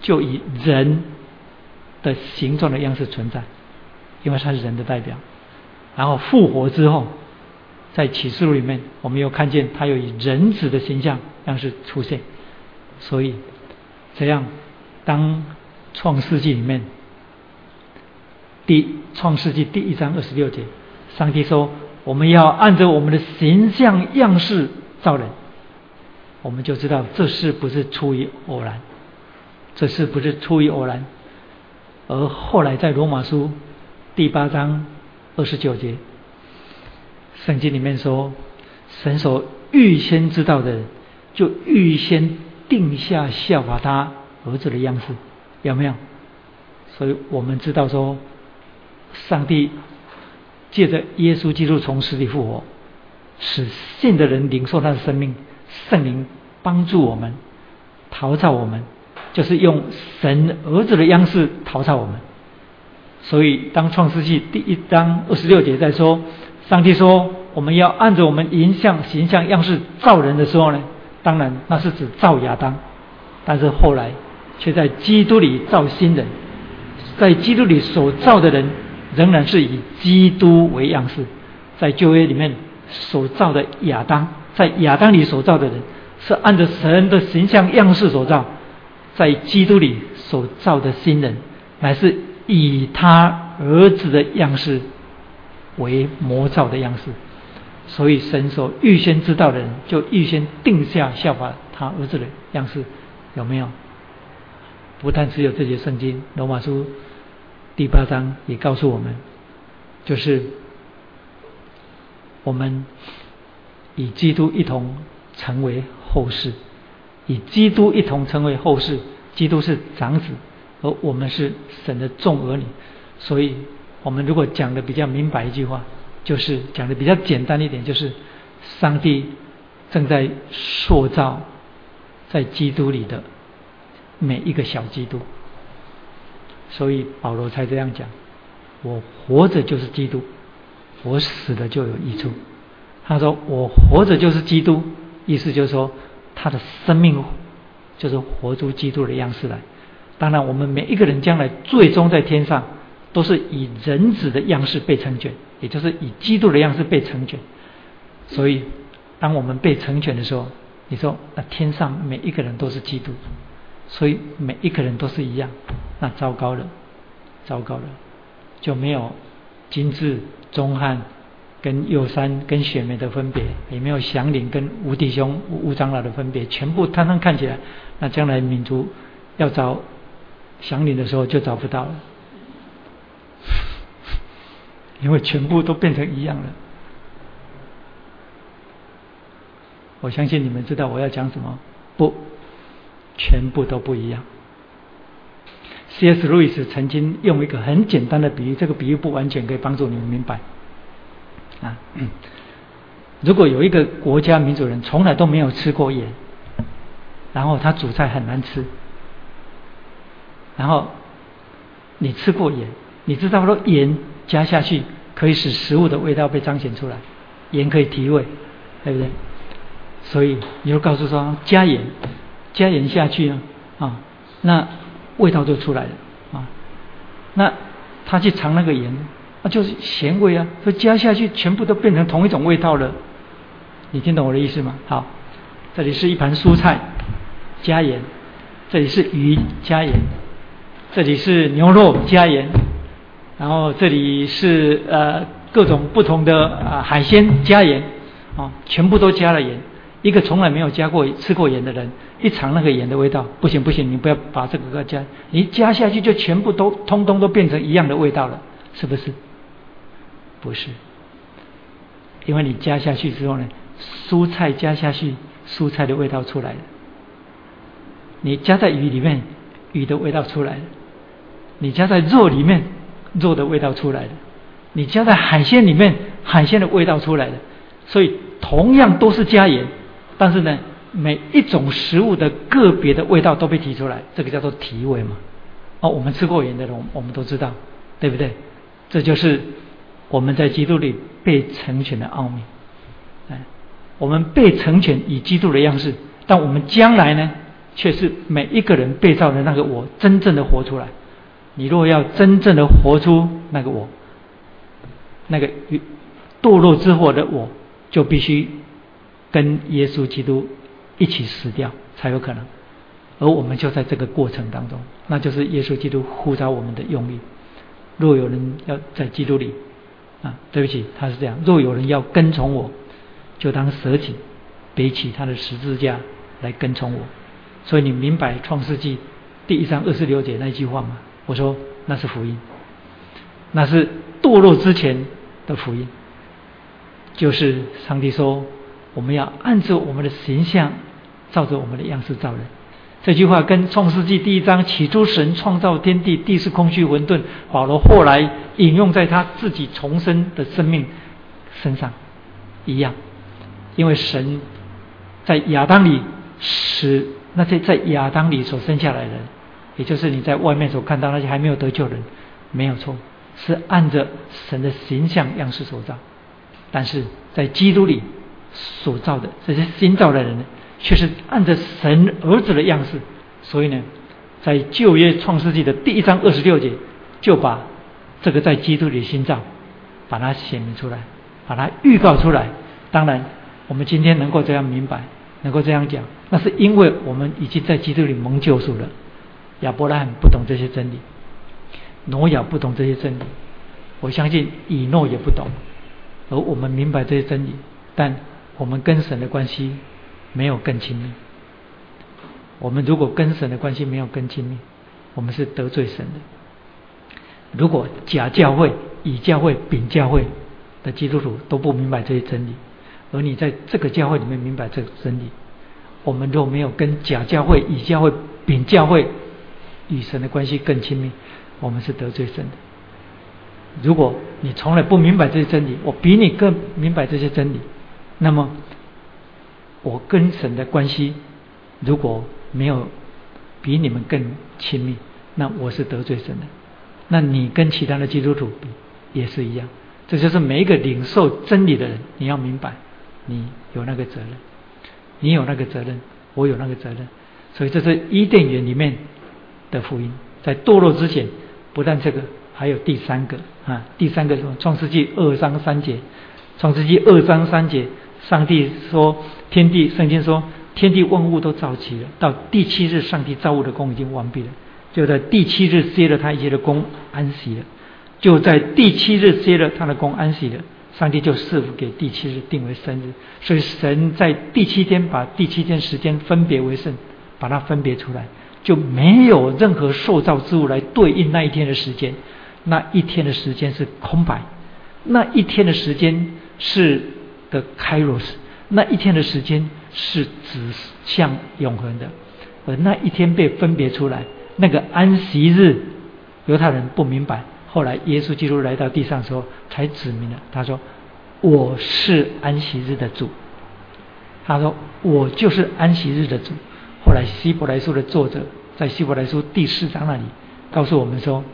就以人的形状的样式存在，因为他是人的代表。然后复活之后，在启示录里面，我们又看见他有以人子的形象样式出现。所以这样，当创世纪里面第创世纪第一章二十六节，上帝说。我们要按照我们的形象样式造人，我们就知道这事不是出于偶然，这事不是出于偶然。而后来在罗马书第八章二十九节，圣经里面说，神所预先知道的，就预先定下效法他儿子的样式，有没有？所以我们知道说，上帝。借着耶稣基督从死里复活，使信的人领受他的生命，圣灵帮助我们，陶造我们，就是用神儿子的样式陶造我们。所以，当创世纪第一章二十六节在说，上帝说我们要按照我们形象、形象样式造人的时候呢，当然那是指造亚当，但是后来却在基督里造新人，在基督里所造的人。仍然是以基督为样式，在旧约里面所造的亚当，在亚当里所造的人是按照神的形象样式所造，在基督里所造的新人乃是以他儿子的样式为模造的样式，所以神所预先知道的人，就预先定下效法他儿子的样式，有没有？不但只有这些圣经，罗马书。第八章也告诉我们，就是我们与基督一同成为后世，与基督一同成为后世。基督是长子，而我们是神的众儿女。所以，我们如果讲的比较明白一句话，就是讲的比较简单一点，就是上帝正在塑造在基督里的每一个小基督。所以保罗才这样讲：我活着就是基督，我死了就有益处。他说我活着就是基督，意思就是说他的生命就是活出基督的样式来。当然，我们每一个人将来最终在天上都是以人子的样式被成全，也就是以基督的样式被成全。所以，当我们被成全的时候，你说那天上每一个人都是基督。所以每一个人都是一样，那糟糕了，糟糕了，就没有金智、中汉跟右山跟雪梅的分别，也没有祥林跟吴弟兄、吴长老的分别，全部摊摊看起来，那将来民族要找祥林的时候就找不到了，因为全部都变成一样了。我相信你们知道我要讲什么，不。全部都不一样。C.S. 路易斯曾经用一个很简单的比喻，这个比喻不完全可以帮助你们明白。啊，如果有一个国家民主人从来都没有吃过盐，然后他煮菜很难吃，然后你吃过盐，你知道说盐加下去可以使食物的味道被彰显出来，盐可以提味，对不对？所以你就告诉说加盐。加盐下去啊，啊，那味道就出来了啊。那他去尝那个盐，那就是咸味啊。所以加下去，全部都变成同一种味道了。你听懂我的意思吗？好，这里是一盘蔬菜，加盐；这里是鱼，加盐；这里是牛肉，加盐；然后这里是呃各种不同的啊海鲜，加盐啊，全部都加了盐。一个从来没有加过吃过盐的人，一尝那个盐的味道，不行不行，你不要把这个加，你加下去就全部都通通都变成一样的味道了，是不是？不是，因为你加下去之后呢，蔬菜加下去，蔬菜的味道出来了；你加在鱼里面，鱼的味道出来了；你加在肉里面，肉的味道出来了；你加在海鲜里面，海鲜的味道出来了。所以同样都是加盐。但是呢，每一种食物的个别的味道都被提出来，这个叫做提味嘛。哦，我们吃过盐的人，我们都知道，对不对？这就是我们在基督里被成全的奥秘。哎，我们被成全以基督的样式，但我们将来呢，却是每一个人被造的那个我真正的活出来。你若要真正的活出那个我，那个堕落之后的我，就必须。跟耶稣基督一起死掉才有可能，而我们就在这个过程当中，那就是耶稣基督呼召我们的用意。若有人要在基督里啊，对不起，他是这样：若有人要跟从我，就当舍己，背起他的十字架来跟从我。所以你明白创世纪第一章二十六节那句话吗？我说那是福音，那是堕落之前的福音，就是上帝说。我们要按照我们的形象，照着我们的样式造人。这句话跟创世纪第一章起初神创造天地，地是空虚混沌，保罗后来引用在他自己重生的生命身上一样。因为神在亚当里使那些在亚当里所生下来的人，也就是你在外面所看到那些还没有得救人，没有错，是按着神的形象样式所造。但是在基督里。所造的这些新造的人呢，却是按着神儿子的样式，所以呢，在旧约创世纪的第一章二十六节，就把这个在基督里新造，把它显明出来，把它预告出来。当然，我们今天能够这样明白，能够这样讲，那是因为我们已经在基督里蒙救赎了。亚伯拉罕不懂这些真理，挪亚不懂这些真理，我相信以诺也不懂，而我们明白这些真理，但。我们跟神的关系没有更亲密。我们如果跟神的关系没有更亲密，我们是得罪神的。如果假教会、以教会、丙教会的基督徒都不明白这些真理，而你在这个教会里面明白这个真理。我们若没有跟假教会、乙教会、丙教会与神的关系更亲密，我们是得罪神的。如果你从来不明白这些真理，我比你更明白这些真理，那么我跟神的关系如果没有比你们更亲密，那我是得罪神的。那你跟其他的基督徒比也是一样。这就是每一个领受真理的人，你要明白，你有那个责任，你有那个责任，我有那个责任。所以这是伊甸园里面的福音，在堕落之前，不但这个。还有第三个啊，第三个什么？创世纪二章三节，创世纪二章三节，上帝说天地，圣经说天地万物都造齐了，到第七日，上帝造物的功已经完毕了，就在第七日接了他一切的功安息了，就在第七日接了他的功安息了，上帝就赐福给第七日定为生日，所以神在第七天把第七天时间分别为圣，把它分别出来，就没有任何受造之物来对应那一天的时间。那一天的时间是空白，那一天的时间是的 Kairos，那一天的时间是指向永恒的，而那一天被分别出来，那个安息日，犹太人不明白，后来耶稣基督来到地上时候才指明了，他说我是安息日的主，他说我就是安息日的主。后来希伯来书的作者在希伯来书第四章那里告诉我们说。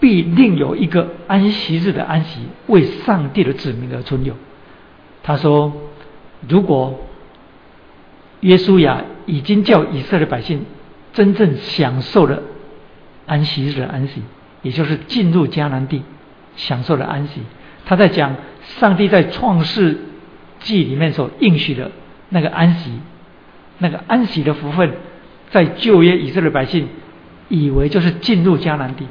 必另有一个安息日的安息，为上帝的子民而存有。他说：“如果耶稣亚已经叫以色列百姓真正享受了安息日的安息，也就是进入迦南地享受了安息。他在讲上帝在创世纪里面所应许的那个安息，那个安息的福分，在旧约以色列百姓以为就是进入迦南地。”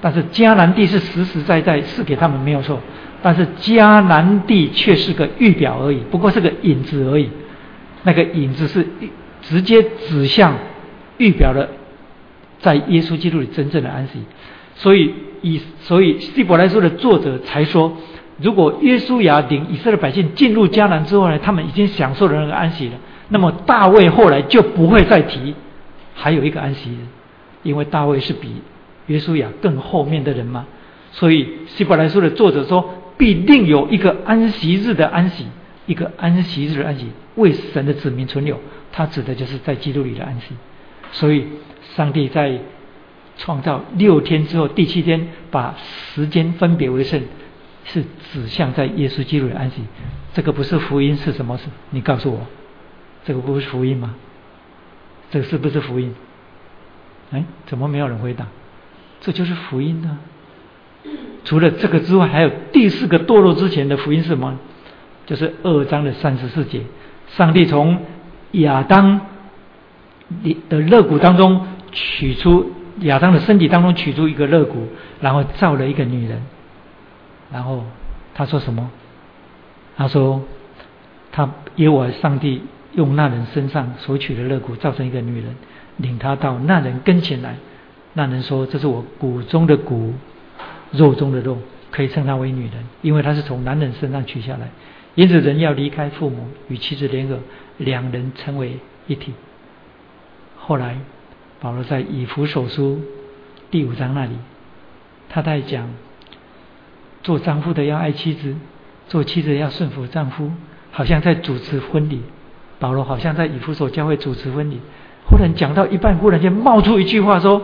但是迦南地是实实在在是给他们没有错，但是迦南地却是个预表而已，不过是个影子而已。那个影子是直接指向预表了在耶稣基督里真正的安息。所以以所以希伯来书的作者才说，如果耶稣亚领以色列百姓进入迦南之后呢，他们已经享受了那个安息了，那么大卫后来就不会再提还有一个安息，因为大卫是比。约书亚更后面的人嘛？所以希伯来书的作者说，必定有一个安息日的安息，一个安息日的安息，为神的子民存留。他指的就是在基督里的安息。所以上帝在创造六天之后，第七天把时间分别为圣，是指向在耶稣基督的安息。这个不是福音是什么？事？你告诉我，这个不是福音吗？这个是不是福音？哎，怎么没有人回答？这就是福音呢。除了这个之外，还有第四个堕落之前的福音是什么？就是二章的三十四节，上帝从亚当的肋骨当中取出亚当的身体当中取出一个肋骨，然后造了一个女人。然后他说什么？他说他耶和上帝用那人身上所取的肋骨造成一个女人，领他到那人跟前来。那人说：“这是我骨中的骨，肉中的肉，可以称她为女人，因为她是从男人身上取下来。因此，人要离开父母，与妻子联合，两人成为一体。”后来，保罗在以弗所书第五章那里，他在讲：做丈夫的要爱妻子，做妻子要顺服丈夫，好像在主持婚礼。保罗好像在以弗所教会主持婚礼。忽然讲到一半，忽然间冒出一句话说。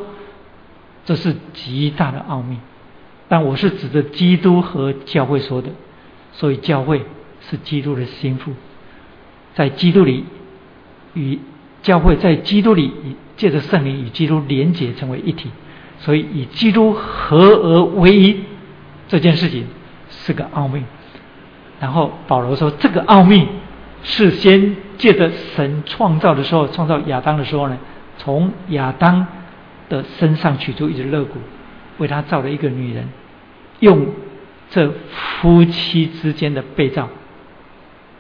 这是极大的奥秘，但我是指着基督和教会说的，所以教会是基督的心腹，在基督里与教会在基督里借着圣灵与基督连结成为一体，所以以基督合而为一这件事情是个奥秘。然后保罗说，这个奥秘是先借着神创造的时候，创造亚当的时候呢，从亚当。的身上取出一只肋骨，为他造了一个女人，用这夫妻之间的被造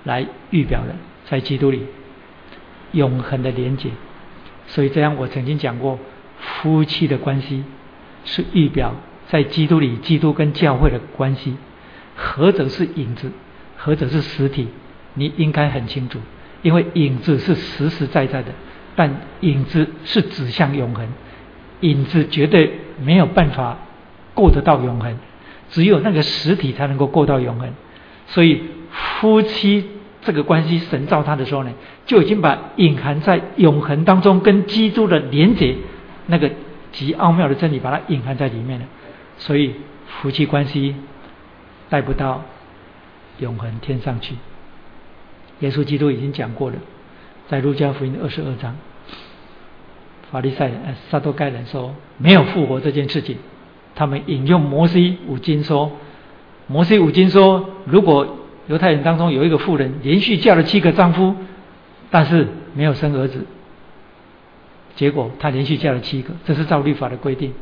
来预表了在基督里永恒的连结。所以这样，我曾经讲过，夫妻的关系是预表在基督里基督跟教会的关系，何者是影子，何者是实体，你应该很清楚，因为影子是实实在在的，但影子是指向永恒，影子绝对没有办法过得到永恒，只有那个实体才能够过到永恒。所以夫妻这个关系，神造他的时候呢，就已经把隐含在永恒当中跟基督的连结那个极奥妙的真理，把它隐含在里面了。所以夫妻关系带不到永恒天上去。耶稣基督已经讲过了，在路加福音二十二章，法利赛人、撒都该人说没有复活这件事情，他们引用摩西五经说。摩西五经说，如果犹太人当中有一个妇人连续嫁了七个丈夫，但是没有生儿子，结果她连续嫁了七个，这是照律法的规定。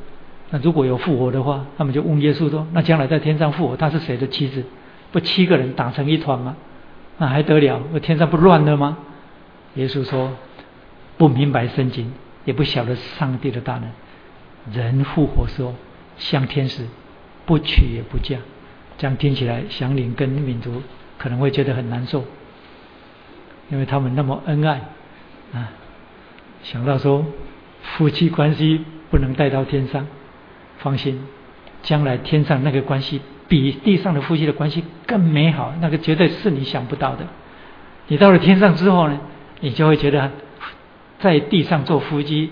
那如果有复活的话，他们就问耶稣说：“那将来在天上复活，她是谁的妻子？不七个人打成一团吗？那还得了？那天上不乱了吗？”耶稣说：“不明白圣经，也不晓得上帝的大能。人复活时候像天使，不娶也不嫁。”这样听起来，祥林跟敏竹可能会觉得很难受，因为他们那么恩爱啊。想到说夫妻关系不能带到天上，放心，将来天上那个关系比地上的夫妻的关系更美好，那个绝对是你想不到的。你到了天上之后呢，你就会觉得在地上做夫妻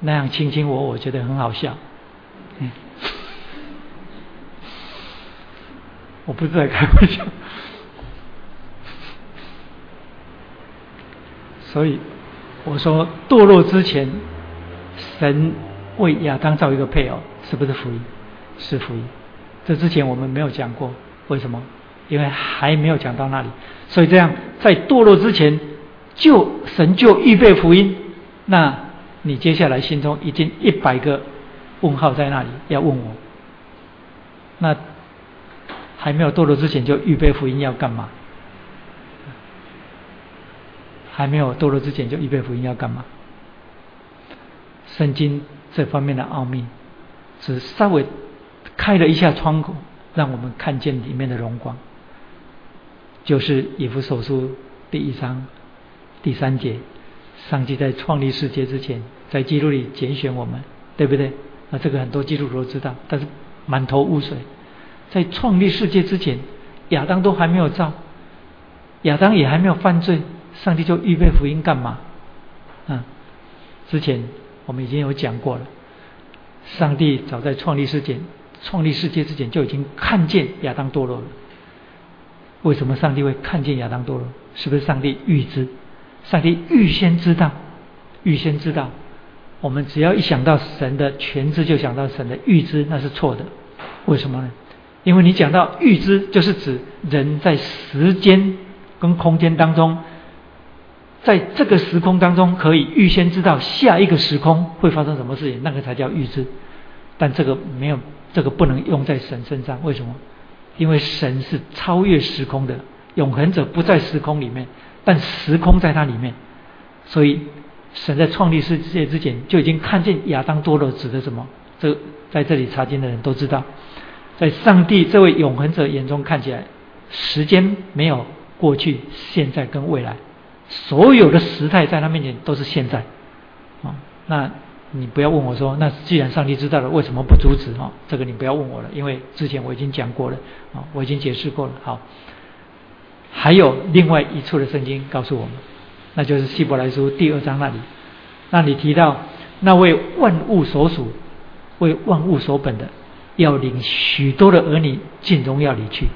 那样卿卿我我，觉得很好笑。嗯。我不是在开玩笑，所以我说堕落之前，神为亚当造一个配偶，是不是福音？是福音。这之前我们没有讲过，为什么？因为还没有讲到那里。所以这样，在堕落之前，就神就预备福音。那你接下来心中已经一百个问号在那里，要问我，那？还没有堕落之前就预备福音要干嘛？还没有堕落之前就预备福音要干嘛？圣经这方面的奥秘，只稍微开了一下窗口，让我们看见里面的荣光。就是以弗所书第一章第三节，上帝在创立世界之前，在基督里拣选我们，对不对？那这个很多基督徒都知道，但是满头雾水。在创立世界之前，亚当都还没有造，亚当也还没有犯罪，上帝就预备福音干嘛？啊，之前我们已经有讲过了，上帝早在创立世界、创立世界之前就已经看见亚当堕落了。为什么上帝会看见亚当堕落？是不是上帝预知？上帝预先知道，预先知道。我们只要一想到神的全知，就想到神的预知，那是错的。为什么呢？因为你讲到预知，就是指人在时间跟空间当中，在这个时空当中可以预先知道下一个时空会发生什么事情，那个才叫预知。但这个没有，这个不能用在神身上。为什么？因为神是超越时空的，永恒者不在时空里面，但时空在它里面。所以神在创立世界之前就已经看见亚当多了指的什么？这在这里查经的人都知道。在上帝这位永恒者眼中看起来，时间没有过去、现在跟未来，所有的时态在他面前都是现在。啊，那你不要问我说，那既然上帝知道了，为什么不阻止？啊，这个你不要问我了，因为之前我已经讲过了，啊，我已经解释过了。好，还有另外一处的圣经告诉我们，那就是希伯来书第二章那里，那里提到那位万物所属、为万物所本的。要领许多的儿女进荣耀里去，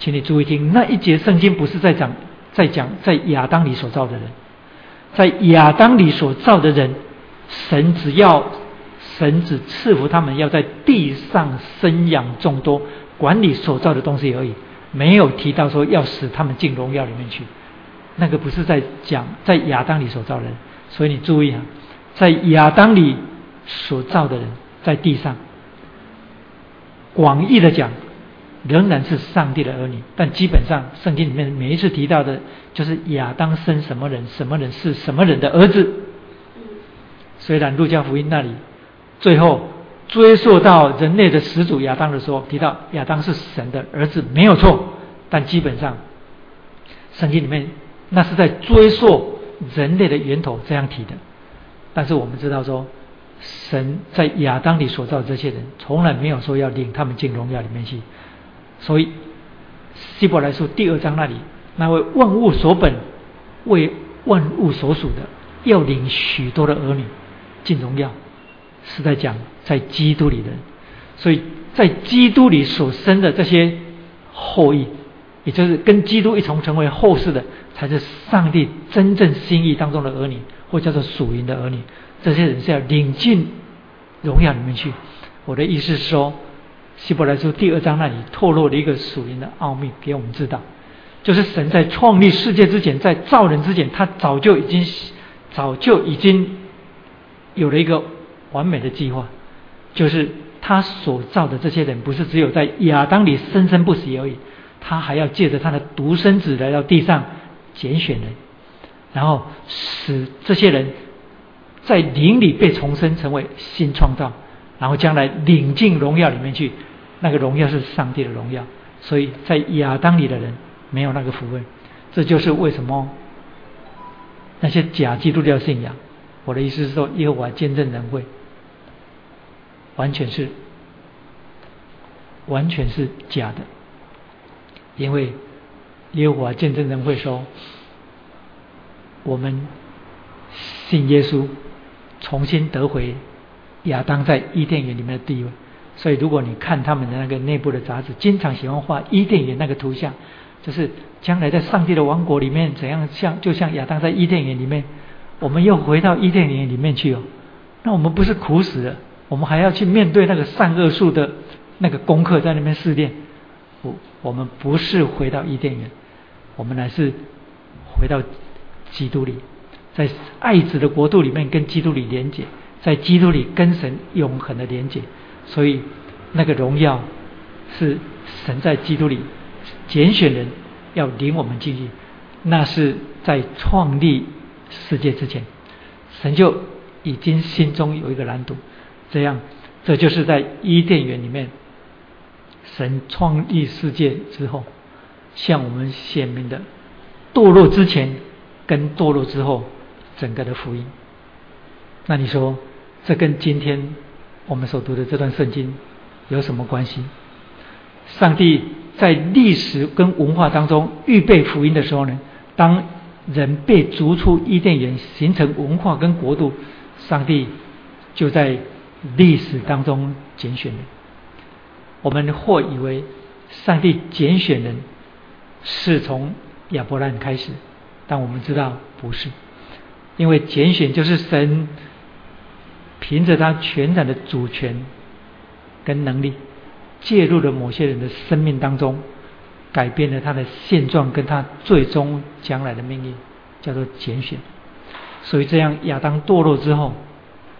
请你注意听，那一节圣经不是在讲，在讲在亚当里所造的人，在亚当里所造的人，神只要神只赐福他们，要在地上生养众多，管理所造的东西而已，没有提到说要使他们进荣耀里面去，那个不是在讲在亚当里所造的人，所以你注意啊，在亚当里所造的人，在地上。广义的讲，仍然是上帝的儿女，但基本上圣经里面每一次提到的，就是亚当生什么人，什么人是什么人的儿子。虽然路加福音那里最后追溯到人类的始祖亚当的时候，提到亚当是神的儿子没有错，但基本上圣经里面那是在追溯人类的源头这样提的。但是我们知道说，神在亚当里所造的这些人，从来没有说要领他们进荣耀里面去。所以希伯来书第二章那里，那位万物所本、为万物所属的，要领许多的儿女进荣耀，是在讲在基督里的人。所以在基督里所生的这些后裔，也就是跟基督一同成为后世的，才是上帝真正心意当中的儿女，或叫做属灵的儿女。这些人是要领进荣耀里面去。我的意思是说。希伯来书第二章那里透露了一个属灵的奥秘给我们知道，就是神在创立世界之前，在造人之前，他早就已经早就已经有了一个完美的计划，就是他所造的这些人，不是只有在亚当里生生不息而已，他还要借着他的独生子来到地上拣选人，然后使这些人在灵里被重生，成为新创造，然后将来领进荣耀里面去。那个荣耀是上帝的荣耀，所以在亚当里的人没有那个福分，这就是为什么那些假基督教信仰，我的意思是说，耶和华见证人会完全是完全是假的，因为耶和华见证人会说，我们信耶稣，重新得回亚当在伊甸园里面的地位。所以，如果你看他们的那个内部的杂志，经常喜欢画伊甸园那个图像，就是将来在上帝的王国里面怎样像，就像亚当在伊甸园里面，我们又回到伊甸园里面去哦。那我们不是苦死了，我们还要去面对那个善恶树的那个功课在那边试炼。我们不是回到伊甸园，我们乃是回到基督里，在爱子的国度里面跟基督里连接，在基督里跟神永恒的连接。所以，那个荣耀是神在基督里拣选人要领我们进去，那是在创立世界之前，神就已经心中有一个蓝图。这样，这就是在伊甸园里面，神创立世界之后，向我们显明的堕落之前跟堕落之后整个的福音。那你说，这跟今天？我们所读的这段圣经有什么关系？上帝在历史跟文化当中预备福音的时候呢？当人被逐出伊甸园，形成文化跟国度，上帝就在历史当中拣选。我们或以为上帝拣选人是从亚伯兰开始，但我们知道不是，因为拣选就是神。凭着他全然的主权跟能力，介入了某些人的生命当中，改变了他的现状，跟他最终将来的命运，叫做拣选。所以这样，亚当堕落之后，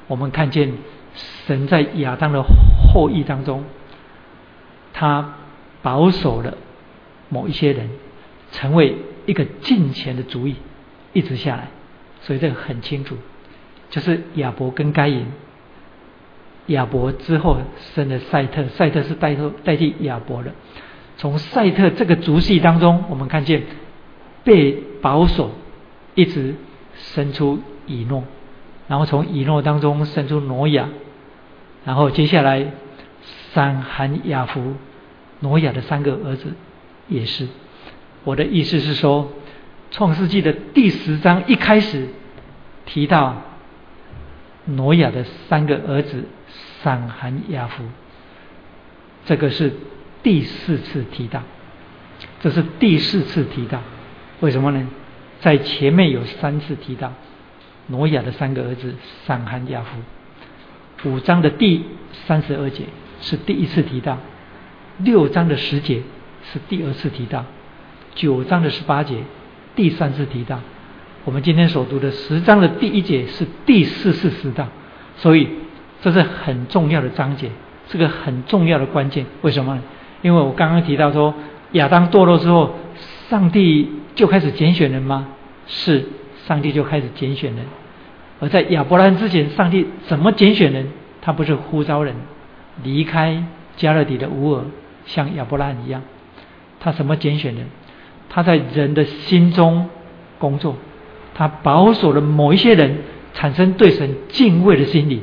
我们看见神在亚当的后裔当中，他保守了某一些人，成为一个近前的主意，一直下来。所以这个很清楚。就是亚伯跟该隐，亚伯之后生了赛特，赛特是代替代替亚伯的。从赛特这个族系当中，我们看见被保守，一直生出以诺，然后从以诺当中生出挪亚，然后接下来三含雅弗，挪亚的三个儿子也是。我的意思是说，创世纪的第十章一开始提到。挪亚的三个儿子闪、含、雅弗，这个是第四次提到，这是第四次提到，为什么呢？在前面有三次提到挪亚的三个儿子闪、含、雅弗，五章的第三十二节是第一次提到，六章的十节是第二次提到，九章的十八节第三次提到。我们今天所读的十章的第一节是第四次十道，所以这是很重要的章节，是个很重要的关键。为什么？因为我刚刚提到说，亚当堕落之后，上帝就开始拣选人吗？是，上帝就开始拣选人。而在亚伯兰之前，上帝怎么拣选人？他不是呼召人离开加勒底的乌尔，像亚伯拉罕一样，他什么拣选人？他在人的心中工作，他保守了某一些人产生对神敬畏的心理，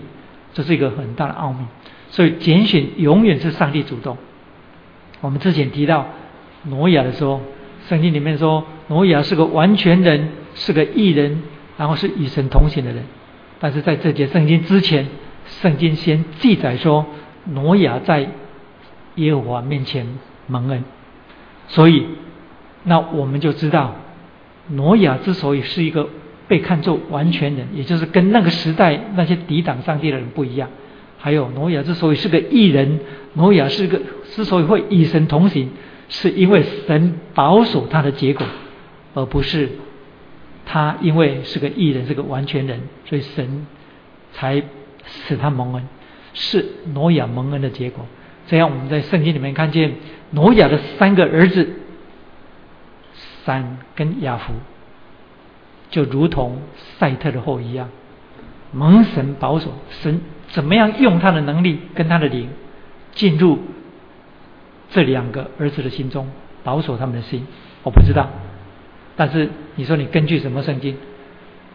这是一个很大的奥秘。所以拣选永远是上帝主动。我们之前提到挪亚的时候，圣经里面说挪亚是个完全人，是个义人，然后是与神同行的人。但是在这节圣经之前，圣经先记载说挪亚在耶和华面前蒙恩，所以那我们就知道挪亚之所以是一个被看作完全人，也就是跟那个时代那些抵挡上帝的人不一样。还有挪亚之所以是个异人，挪亚是个之所以会与神同行，是因为神保守他的结果，而不是。他因为是个艺人，是个完全人，所以神才使他蒙恩，是挪亚蒙恩的结果。这样我们在圣经里面看见挪亚的三个儿子，三跟亚弗，就如同赛特的后一样，蒙神保守。神怎么样用他的能力跟他的灵进入这两个儿子的心中，保守他们的心？我不知道。但是你说你根据什么圣经？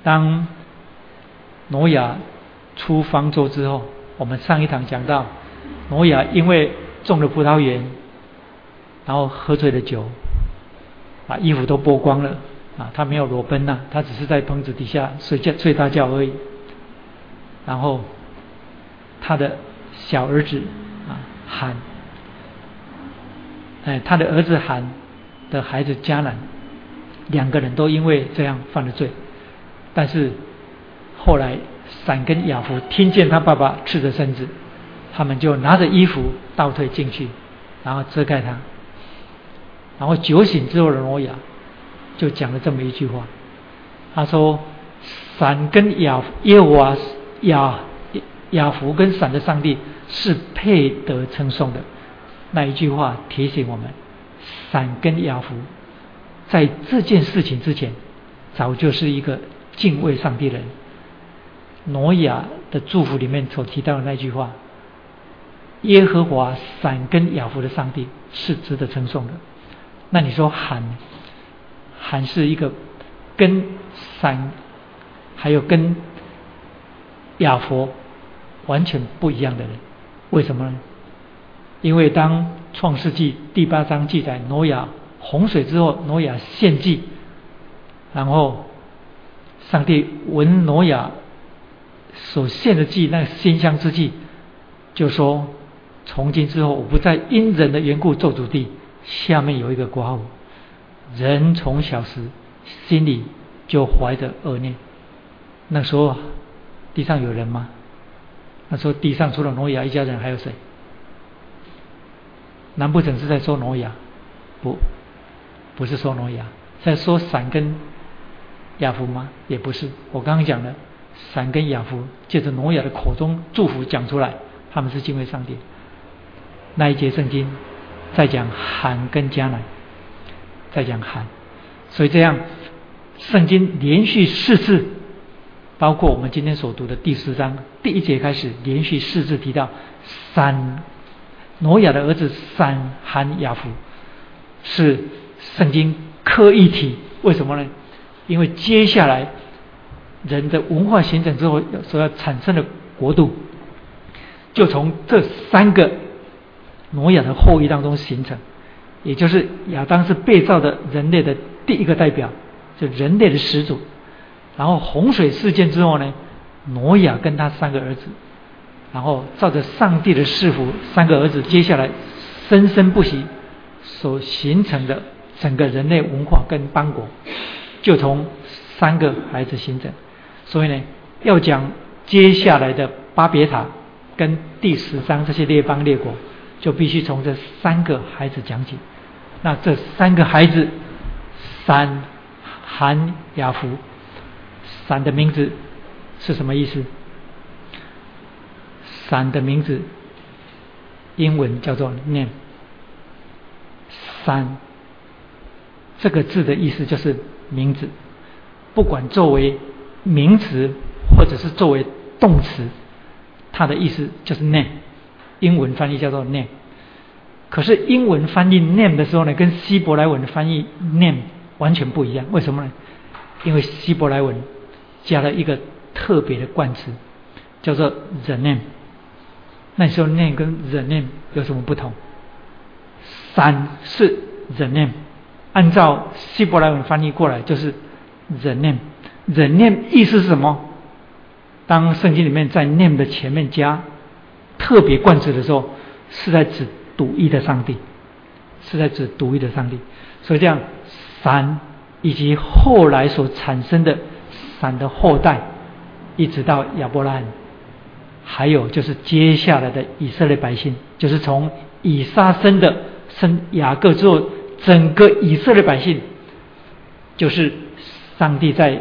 当挪亚出方舟之后，我们上一堂讲到，挪亚因为种了葡萄园，然后喝醉了酒，把衣服都剥光了啊，他没有裸奔呐，他只是在棚子底下睡觉睡大觉而已。然后他的小儿子啊喊，哎，他的儿子喊的孩子迦南。两个人都因为这样犯了罪，但是后来闪跟亚弗听见他爸爸赤着身子，他们就拿着衣服倒退进去，然后遮盖他。然后酒醒之后的挪亚就讲了这么一句话，他说：“闪跟亚耶和华亚亚弗跟闪的上帝是配得称颂的。”那一句话提醒我们，闪跟亚弗。在这件事情之前，早就是一个敬畏上帝的人。挪亚的祝福里面所提到的那句话：“耶和华闪跟雅弗的上帝是值得称颂的。”那你说喊，喊是一个跟闪还有跟亚佛完全不一样的人，为什么呢？因为当创世纪第八章记载挪亚。洪水之后，挪亚献祭，然后上帝闻挪亚所献的祭，那馨香之祭，就说：从今之后，我不再因人的缘故做主地。下面有一个括号，人从小时心里就怀着恶念。那时候地上有人吗？那时候地上除了挪亚一家人，还有谁？难不成是在说挪亚？不。不是说挪亚，在说闪跟亚夫吗？也不是。我刚刚讲了，闪跟亚夫借着挪亚的口中祝福讲出来，他们是敬畏上帝。那一节圣经在讲罕跟迦南，在讲罕，所以这样圣经连续四次，包括我们今天所读的第十章第一节开始，连续四次提到闪挪亚的儿子闪罕亚夫是。圣经刻意提，为什么呢？因为接下来人的文化形成之后所要产生的国度，就从这三个挪亚的后裔当中形成，也就是亚当是被造的人类的第一个代表，就人类的始祖。然后洪水事件之后呢，挪亚跟他三个儿子，然后照着上帝的赐福，三个儿子接下来生生不息所形成的。整个人类文化跟邦国，就从三个孩子形成。所以呢，要讲接下来的巴别塔跟第十章这些列邦列国，就必须从这三个孩子讲起。那这三个孩子，三含雅福，三的名字是什么意思？三的名字英文叫做 name，三。这个字的意思就是名字，不管作为名词或者是作为动词，它的意思就是 name，英文翻译叫做 name。可是英文翻译 name 的时候呢，跟希伯来文的翻译 name 完全不一样。为什么呢？因为希伯来文加了一个特别的冠词，叫做 the name。那时候 name 跟 the name 有什么不同？三是 the name，按照希伯来文翻译过来就是 the name。忍念意思是什么？当圣经里面在 name 的前面加特别冠词的时候，是在指独一的上帝，是在指独一的上帝。所以这样，闪以及后来所产生的闪的后代，一直到亚伯拉罕，还有就是接下来的以色列百姓，就是从以撒生的生雅各之后，整个以色列百姓，就是上帝在。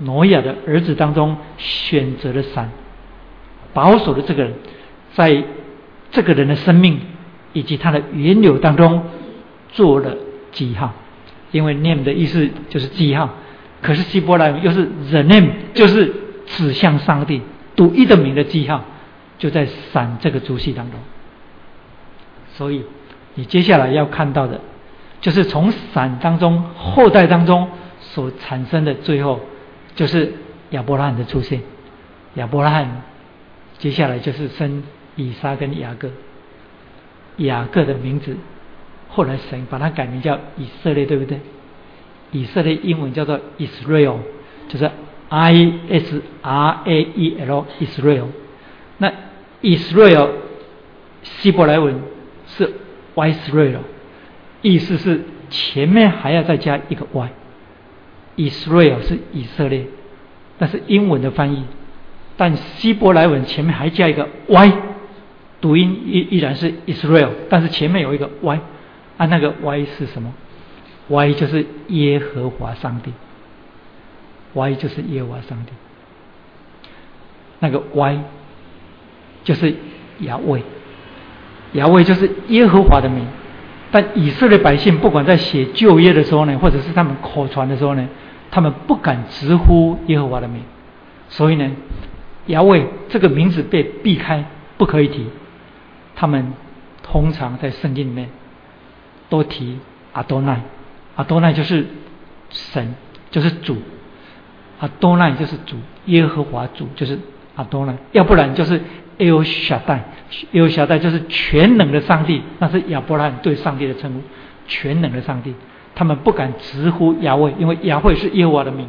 挪亚的儿子当中选择了闪，保守的这个人，在这个人的生命以及他的源流当中做了记号，因为 name 的意思就是记号，可是希伯来又是 the name，就是指向上帝独一的名的记号，就在闪这个族系当中。所以你接下来要看到的，就是从闪当中后代当中所产生的最后。就是亚伯拉罕的出现，亚伯拉罕接下来就是生以撒跟雅各，雅各的名字后来神把它改名叫以色列，对不对？以色列英文叫做 Israel，就是 I S R A E L Israel。那 Israel 希伯来文是 Yisrael，意思是前面还要再加一个 Y。Israel 是以色列，但是英文的翻译，但希伯来文前面还加一个 Y，读音依依然是 Israel，但是前面有一个 Y，啊，那个 Y 是什么？Y 就是耶和华上帝，Y 就是耶和华上帝，那个 Y 就是亚卫，亚卫就是耶和华的名，但以色列百姓不管在写旧约的时候呢，或者是他们口传的时候呢。他们不敢直呼耶和华的名，所以呢，亚卫这个名字被避开，不可以提。他们通常在圣经里面多提阿多奈，阿多奈就是神，就是主，阿多奈就是主，耶和华主就是阿多奈，要不然就是耶有小代，耶有小代就是全能的上帝，那是亚伯拉罕对上帝的称呼，全能的上帝。他们不敢直呼亚卫，因为亚卫是耶和华的名，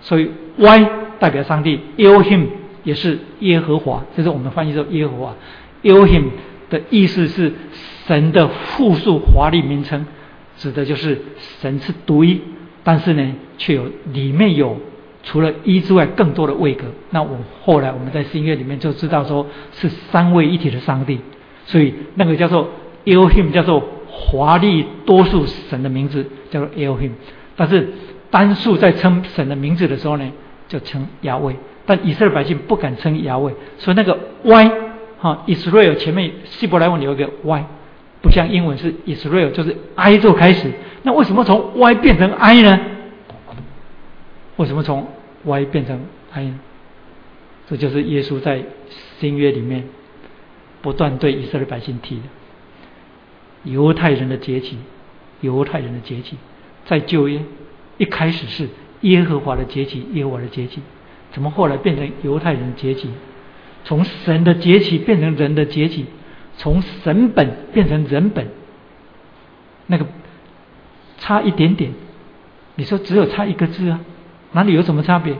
所以 Y 代表上帝，Elohim 也是耶和华，这是我们翻译成耶和华。Elohim 的意思是神的复数华丽名称，指的就是神是独一，但是呢，却有里面有除了一之外更多的位格。那我后来我们在新约里面就知道说是三位一体的上帝，所以那个叫做 Elohim 叫做。华丽多数神的名字叫做 Elohim，但是单数在称神的名字的时候呢，就称亚位。但以色列百姓不敢称亚位，所以那个 Y 哈，Israel 前面希伯来文有一个 Y，不像英文是 Israel 就是 I 就开始。那为什么从 Y 变成 I 呢？为什么从 Y 变成 I 呢？这就是耶稣在新约里面不断对以色列百姓提的。犹太人的崛起，犹太人的崛起，在旧约一开始是耶和华的崛起，耶和华的崛起，怎么后来变成犹太人的节期？从神的崛起变成人的崛起，从神本变成人本，那个差一点点，你说只有差一个字啊？哪里有什么差别？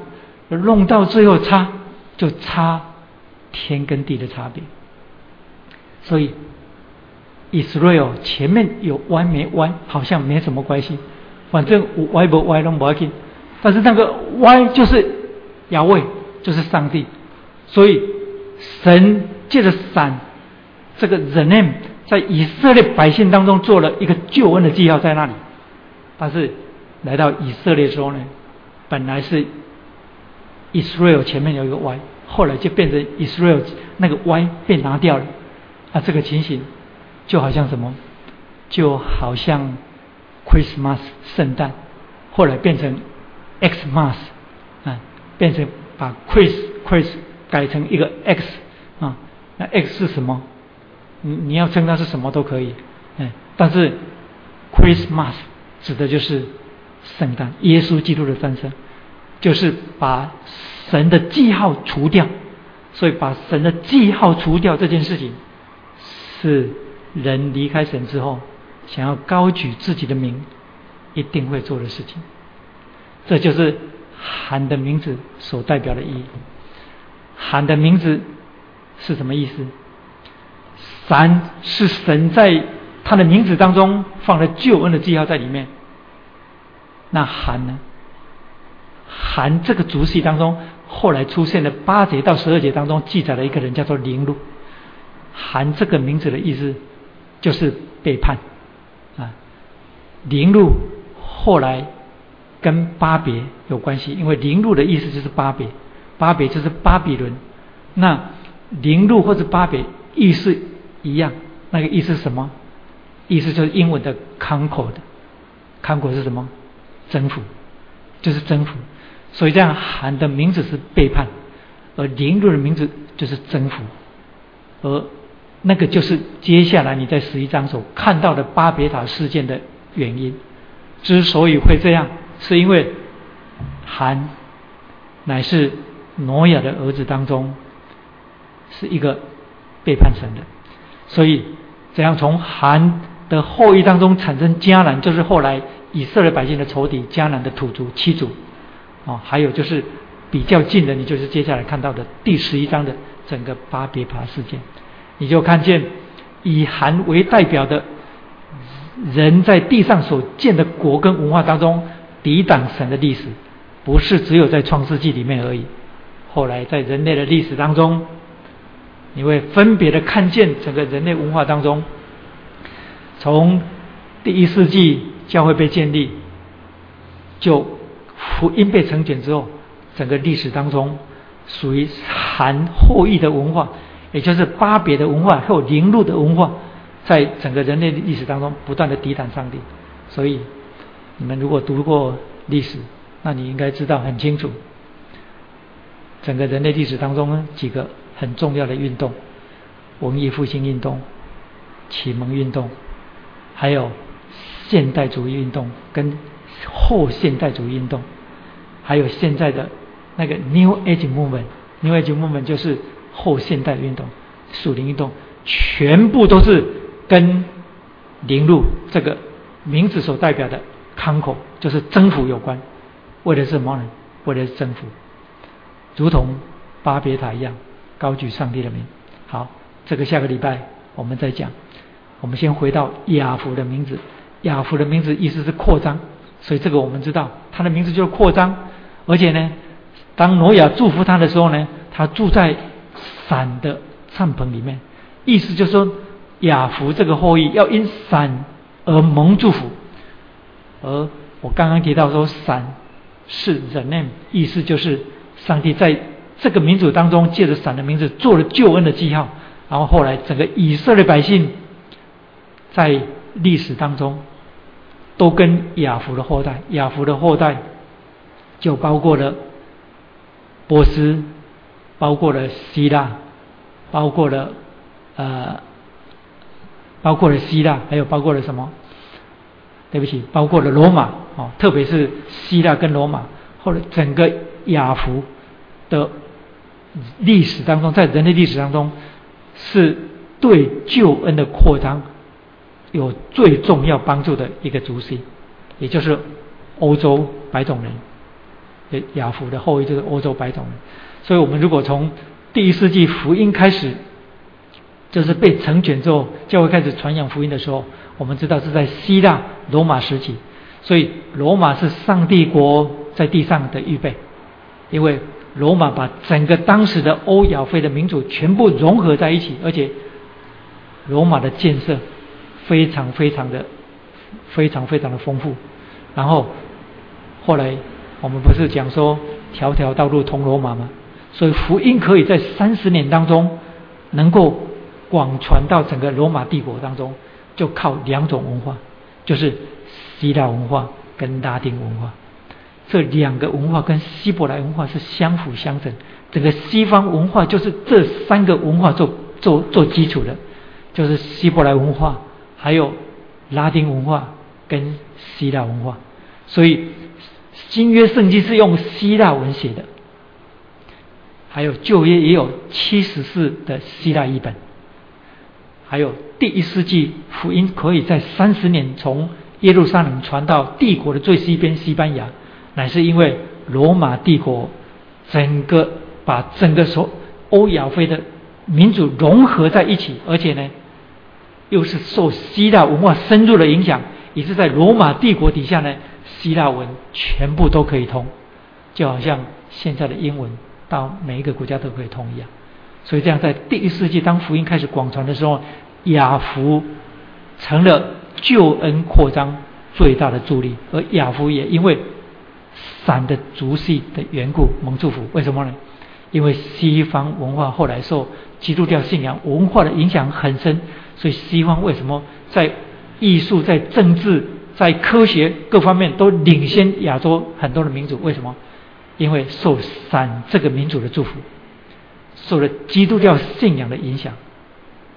弄到最后差就差天跟地的差别，所以。Israel 前面有 Y 没 Y，好像没什么关系，反正 Y 不 Y 都不要紧。但是那个 Y 就是亚卫，就是上帝，所以神借着伞这个 The Name 在以色列百姓当中做了一个救恩的记号在那里。但是来到以色列时候呢，本来是 Israel 前面有一个 Y，后来就变成 Israel 那个 Y 被拿掉了，啊，这个情形。就好像什么，就好像 Christmas 圣诞，后来变成 Xmas 啊，变成把 Chris Chris 改成一个 X 啊，那 X 是什么？你你要称它是什么都可以，嗯，但是 Christmas 指的就是圣诞，耶稣基督的诞生，就是把神的记号除掉。所以把神的记号除掉这件事情，是人离开神之后，想要高举自己的名，一定会做的事情。这就是喊的名字所代表的意义。喊的名字是什么意思？三是神在他的名字当中放了救恩的记号在里面。那喊呢？含这个族系当中，后来出现的八节到十二节当中记载了一个人叫做林禄。含这个名字的意思就是背叛啊。林禄后来跟巴别有关系，因为林禄的意思就是巴别，巴别就是巴比伦。那林禄或者巴别意思一样，那个意思是什么？意思就是英文的 conquer 的，conquer 是什么？征服，就是征服。所以这样喊的名字是背叛，而凌辱的名字就是征服，而那个就是接下来你在十一章所看到的巴别塔事件的原因。之所以会这样，是因为韩乃是挪亚的儿子当中是一个背叛神的，所以怎样从韩的后裔当中产生迦南，就是后来以色列百姓的仇敌迦南的土族七族。哦，还有就是比较近的，你就是接下来看到的第十一章的整个巴别塔事件，你就看见以韩为代表的人在地上所建的国跟文化当中抵挡神的历史，不是只有在创世纪里面而已。后来在人类的历史当中，你会分别的看见整个人类文化当中，从第一世纪教会被建立，就。福音被成全之后，整个历史当中属于含后裔的文化，也就是巴别的文化，还有灵路的文化，在整个人类历史当中不断的抵挡上帝。所以，你们如果读过历史，那你应该知道很清楚，整个人类历史当中几个很重要的运动：文艺复兴运动、启蒙运动，还有现代主义运动跟。后现代主义运动，还有现在的那个 New Age Movement，New Age Movement 就是后现代运动、属灵运动，全部都是跟灵路这个名字所代表的 conquer，就是征服有关。为的是什么呢？为的是征服，如同巴别塔一样，高举上帝的名。好，这个下个礼拜我们再讲。我们先回到雅福的名字，雅福的名字意思是扩张。所以这个我们知道，他的名字就是扩张，而且呢，当挪亚祝福他的时候呢，他住在伞的帐篷里面，意思就是说亚福这个后裔要因伞而蒙祝福。而我刚刚提到说伞是 the name，意思就是上帝在这个民族当中借着伞的名字做了救恩的记号，然后后来整个以色列百姓在历史当中。都跟亚弗的后代，亚弗的后代就包括了波斯，包括了希腊，包括了呃，包括了希腊，还有包括了什么？对不起，包括了罗马哦，特别是希腊跟罗马，或者整个亚弗的历史当中，在人类历史当中，是对救恩的扩张。有最重要帮助的一个族系，也就是欧洲白种人，亚弗的后裔就是欧洲白种人。所以，我们如果从第一世纪福音开始，就是被成全之后，教会开始传扬福音的时候，我们知道是在希腊罗马时期。所以，罗马是上帝国在地上的预备，因为罗马把整个当时的欧亚非的民族全部融合在一起，而且罗马的建设。非常非常的非常非常的丰富，然后后来我们不是讲说条条道路通罗马吗？所以福音可以在三十年当中能够广传到整个罗马帝国当中，就靠两种文化，就是希腊文化跟拉丁文化。这两个文化跟希伯来文化是相辅相成，整个西方文化就是这三个文化做做做基础的，就是希伯来文化。还有拉丁文化跟希腊文化，所以新约圣经是用希腊文写的，还有旧约也有七十四的希腊译本，还有第一世纪福音可以在三十年从耶路撒冷传到帝国的最西边西班牙，乃是因为罗马帝国整个把整个所欧亚非的民族融合在一起，而且呢。又是受希腊文化深入的影响，也是在罗马帝国底下呢，希腊文全部都可以通，就好像现在的英文到每一个国家都可以通一样。所以这样，在第一世纪当福音开始广传的时候，雅福成了救恩扩张最大的助力，而雅福也因为散的族系的缘故蒙祝福。为什么呢？因为西方文化后来受基督教信仰文化的影响很深。所以西方为什么在艺术、在政治、在科学各方面都领先亚洲很多的民族？为什么？因为受散这个民族的祝福，受了基督教信仰的影响，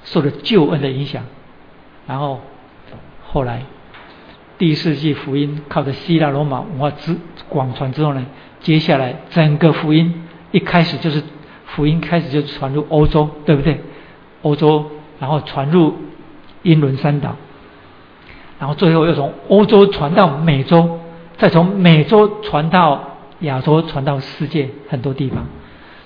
受了救恩的影响，然后后来第一世纪福音靠着希腊罗马文化之广传之后呢，接下来整个福音一开始就是福音开始就传入欧洲，对不对？欧洲。然后传入英伦三岛，然后最后又从欧洲传到美洲，再从美洲传到亚洲，传到世界很多地方。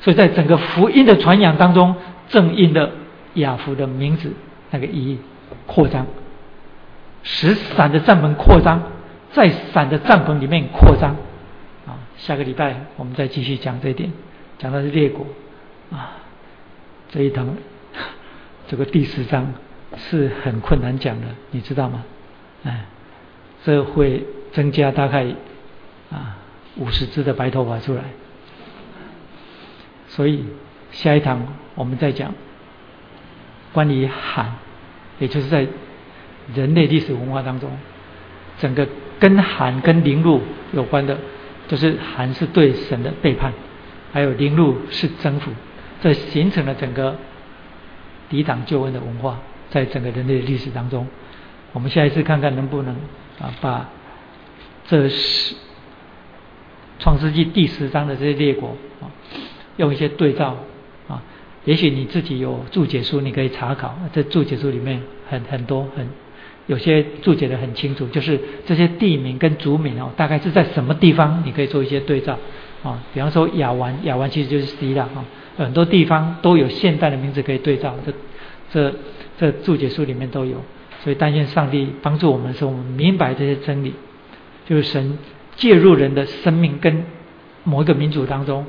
所以在整个福音的传扬当中，正印的雅福的名字那个意义扩张，使散的帐篷扩张，在散的帐篷里面扩张。啊，下个礼拜我们再继续讲这一点，讲到是列国啊这一堂。这个第十章是很困难讲的，你知道吗？哎，这会增加大概啊五十只的白头发出来。所以下一堂我们再讲关于寒，也就是在人类历史文化当中，整个跟寒跟灵露有关的，就是寒是对神的背叛，还有灵露是征服，这形成了整个。抵挡救恩的文化，在整个人类历史当中，我们下一次看看能不能啊，把这十创世纪第十章的这些列国啊，用一些对照啊，也许你自己有注解书，你可以查考。这注解书里面很很多很有些注解的很清楚，就是这些地名跟族名哦，大概是在什么地方，你可以做一些对照啊。比方说亚湾，亚湾其实就是希腊啊。很多地方都有现代的名字可以对照，这这这注解书里面都有，所以但愿上帝帮助我们的时候，我们明白这些真理，就是神介入人的生命跟某一个民族当中，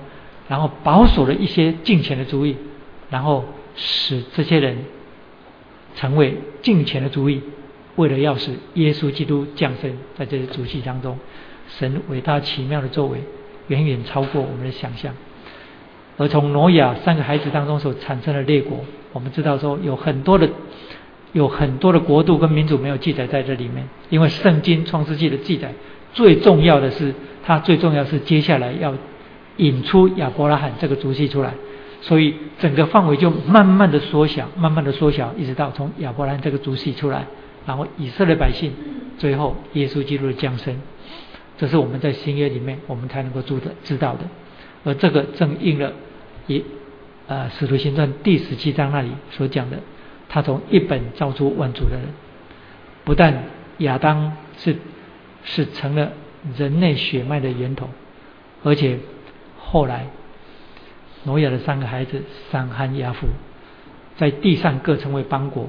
然后保守了一些敬虔的主意，然后使这些人成为敬虔的主意，为了要使耶稣基督降生在这些主系当中，神伟大奇妙的作为远远超过我们的想象。而从挪亚三个孩子当中所产生的列国，我们知道说有很多的有很多的国度跟民族没有记载在这里面，因为圣经创世纪的记载最重要的是，它最重要是接下来要引出亚伯拉罕这个族系出来，所以整个范围就慢慢的缩小，慢慢的缩小，一直到从亚伯拉罕这个族系出来，然后以色列百姓，最后耶稣基督的降生，这是我们在新约里面我们才能够知的知道的，而这个正应了。一啊，《使徒行传》第十七章那里所讲的，他从一本造出万族的人，不但亚当是是成了人类血脉的源头，而且后来挪亚的三个孩子闪、含、雅弗，在地上各成为邦国，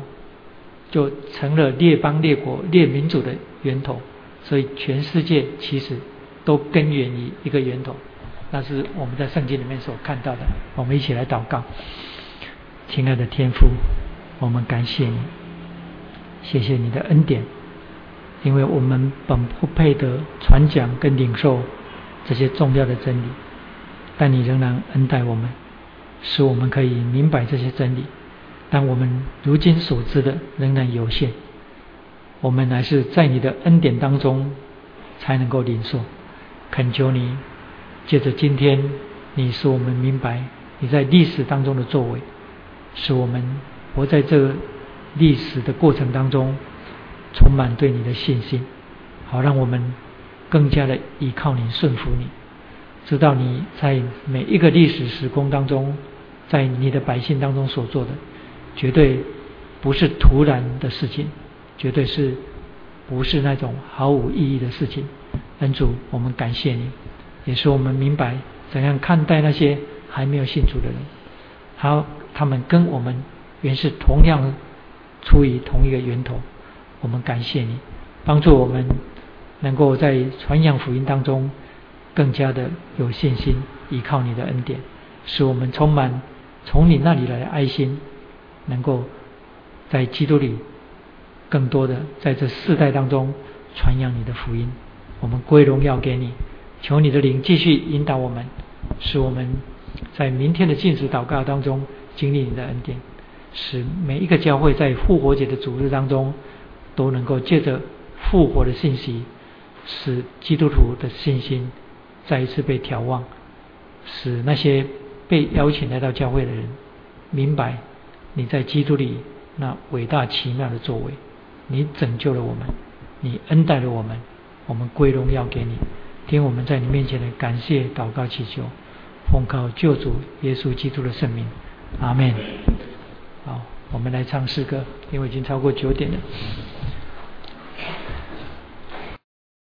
就成了列邦、列国、列民族的源头，所以全世界其实都根源于一个源头。那是我们在圣经里面所看到的。我们一起来祷告，亲爱的天父，我们感谢你，谢谢你的恩典，因为我们本不配得传讲跟领受这些重要的真理，但你仍然恩待我们，使我们可以明白这些真理。但我们如今所知的仍然有限，我们乃是在你的恩典当中才能够领受，恳求你。借着今天，你使我们明白你在历史当中的作为，使我们活在这个历史的过程当中，充满对你的信心，好让我们更加的依靠你、顺服你，知道你在每一个历史时空当中，在你的百姓当中所做的，绝对不是突然的事情，绝对是不是那种毫无意义的事情。恩主，我们感谢你，也是我们明白怎样看待那些还没有信主的人，好，他们跟我们原是同样出于同一个源头。我们感谢你，帮助我们能够在传扬福音当中更加的有信心，依靠你的恩典，使我们充满从你那里来的爱心，能够在基督里更多的在这世代当中传扬你的福音。我们归荣耀给你，求你的灵继续引导我们，使我们在明天的禁止祷告当中经历你的恩典，使每一个教会在复活节的主日当中。都能够借着复活的信息，使基督徒的信心再一次被调望，使那些被邀请来到教会的人明白你在基督里那伟大奇妙的作为，你拯救了我们，你恩待了我们，我们归荣耀给你，听我们在你面前的感谢祷告祈求，奉靠救主耶稣基督的圣名，阿门。好，我们来唱诗歌，因为已经超过九点了。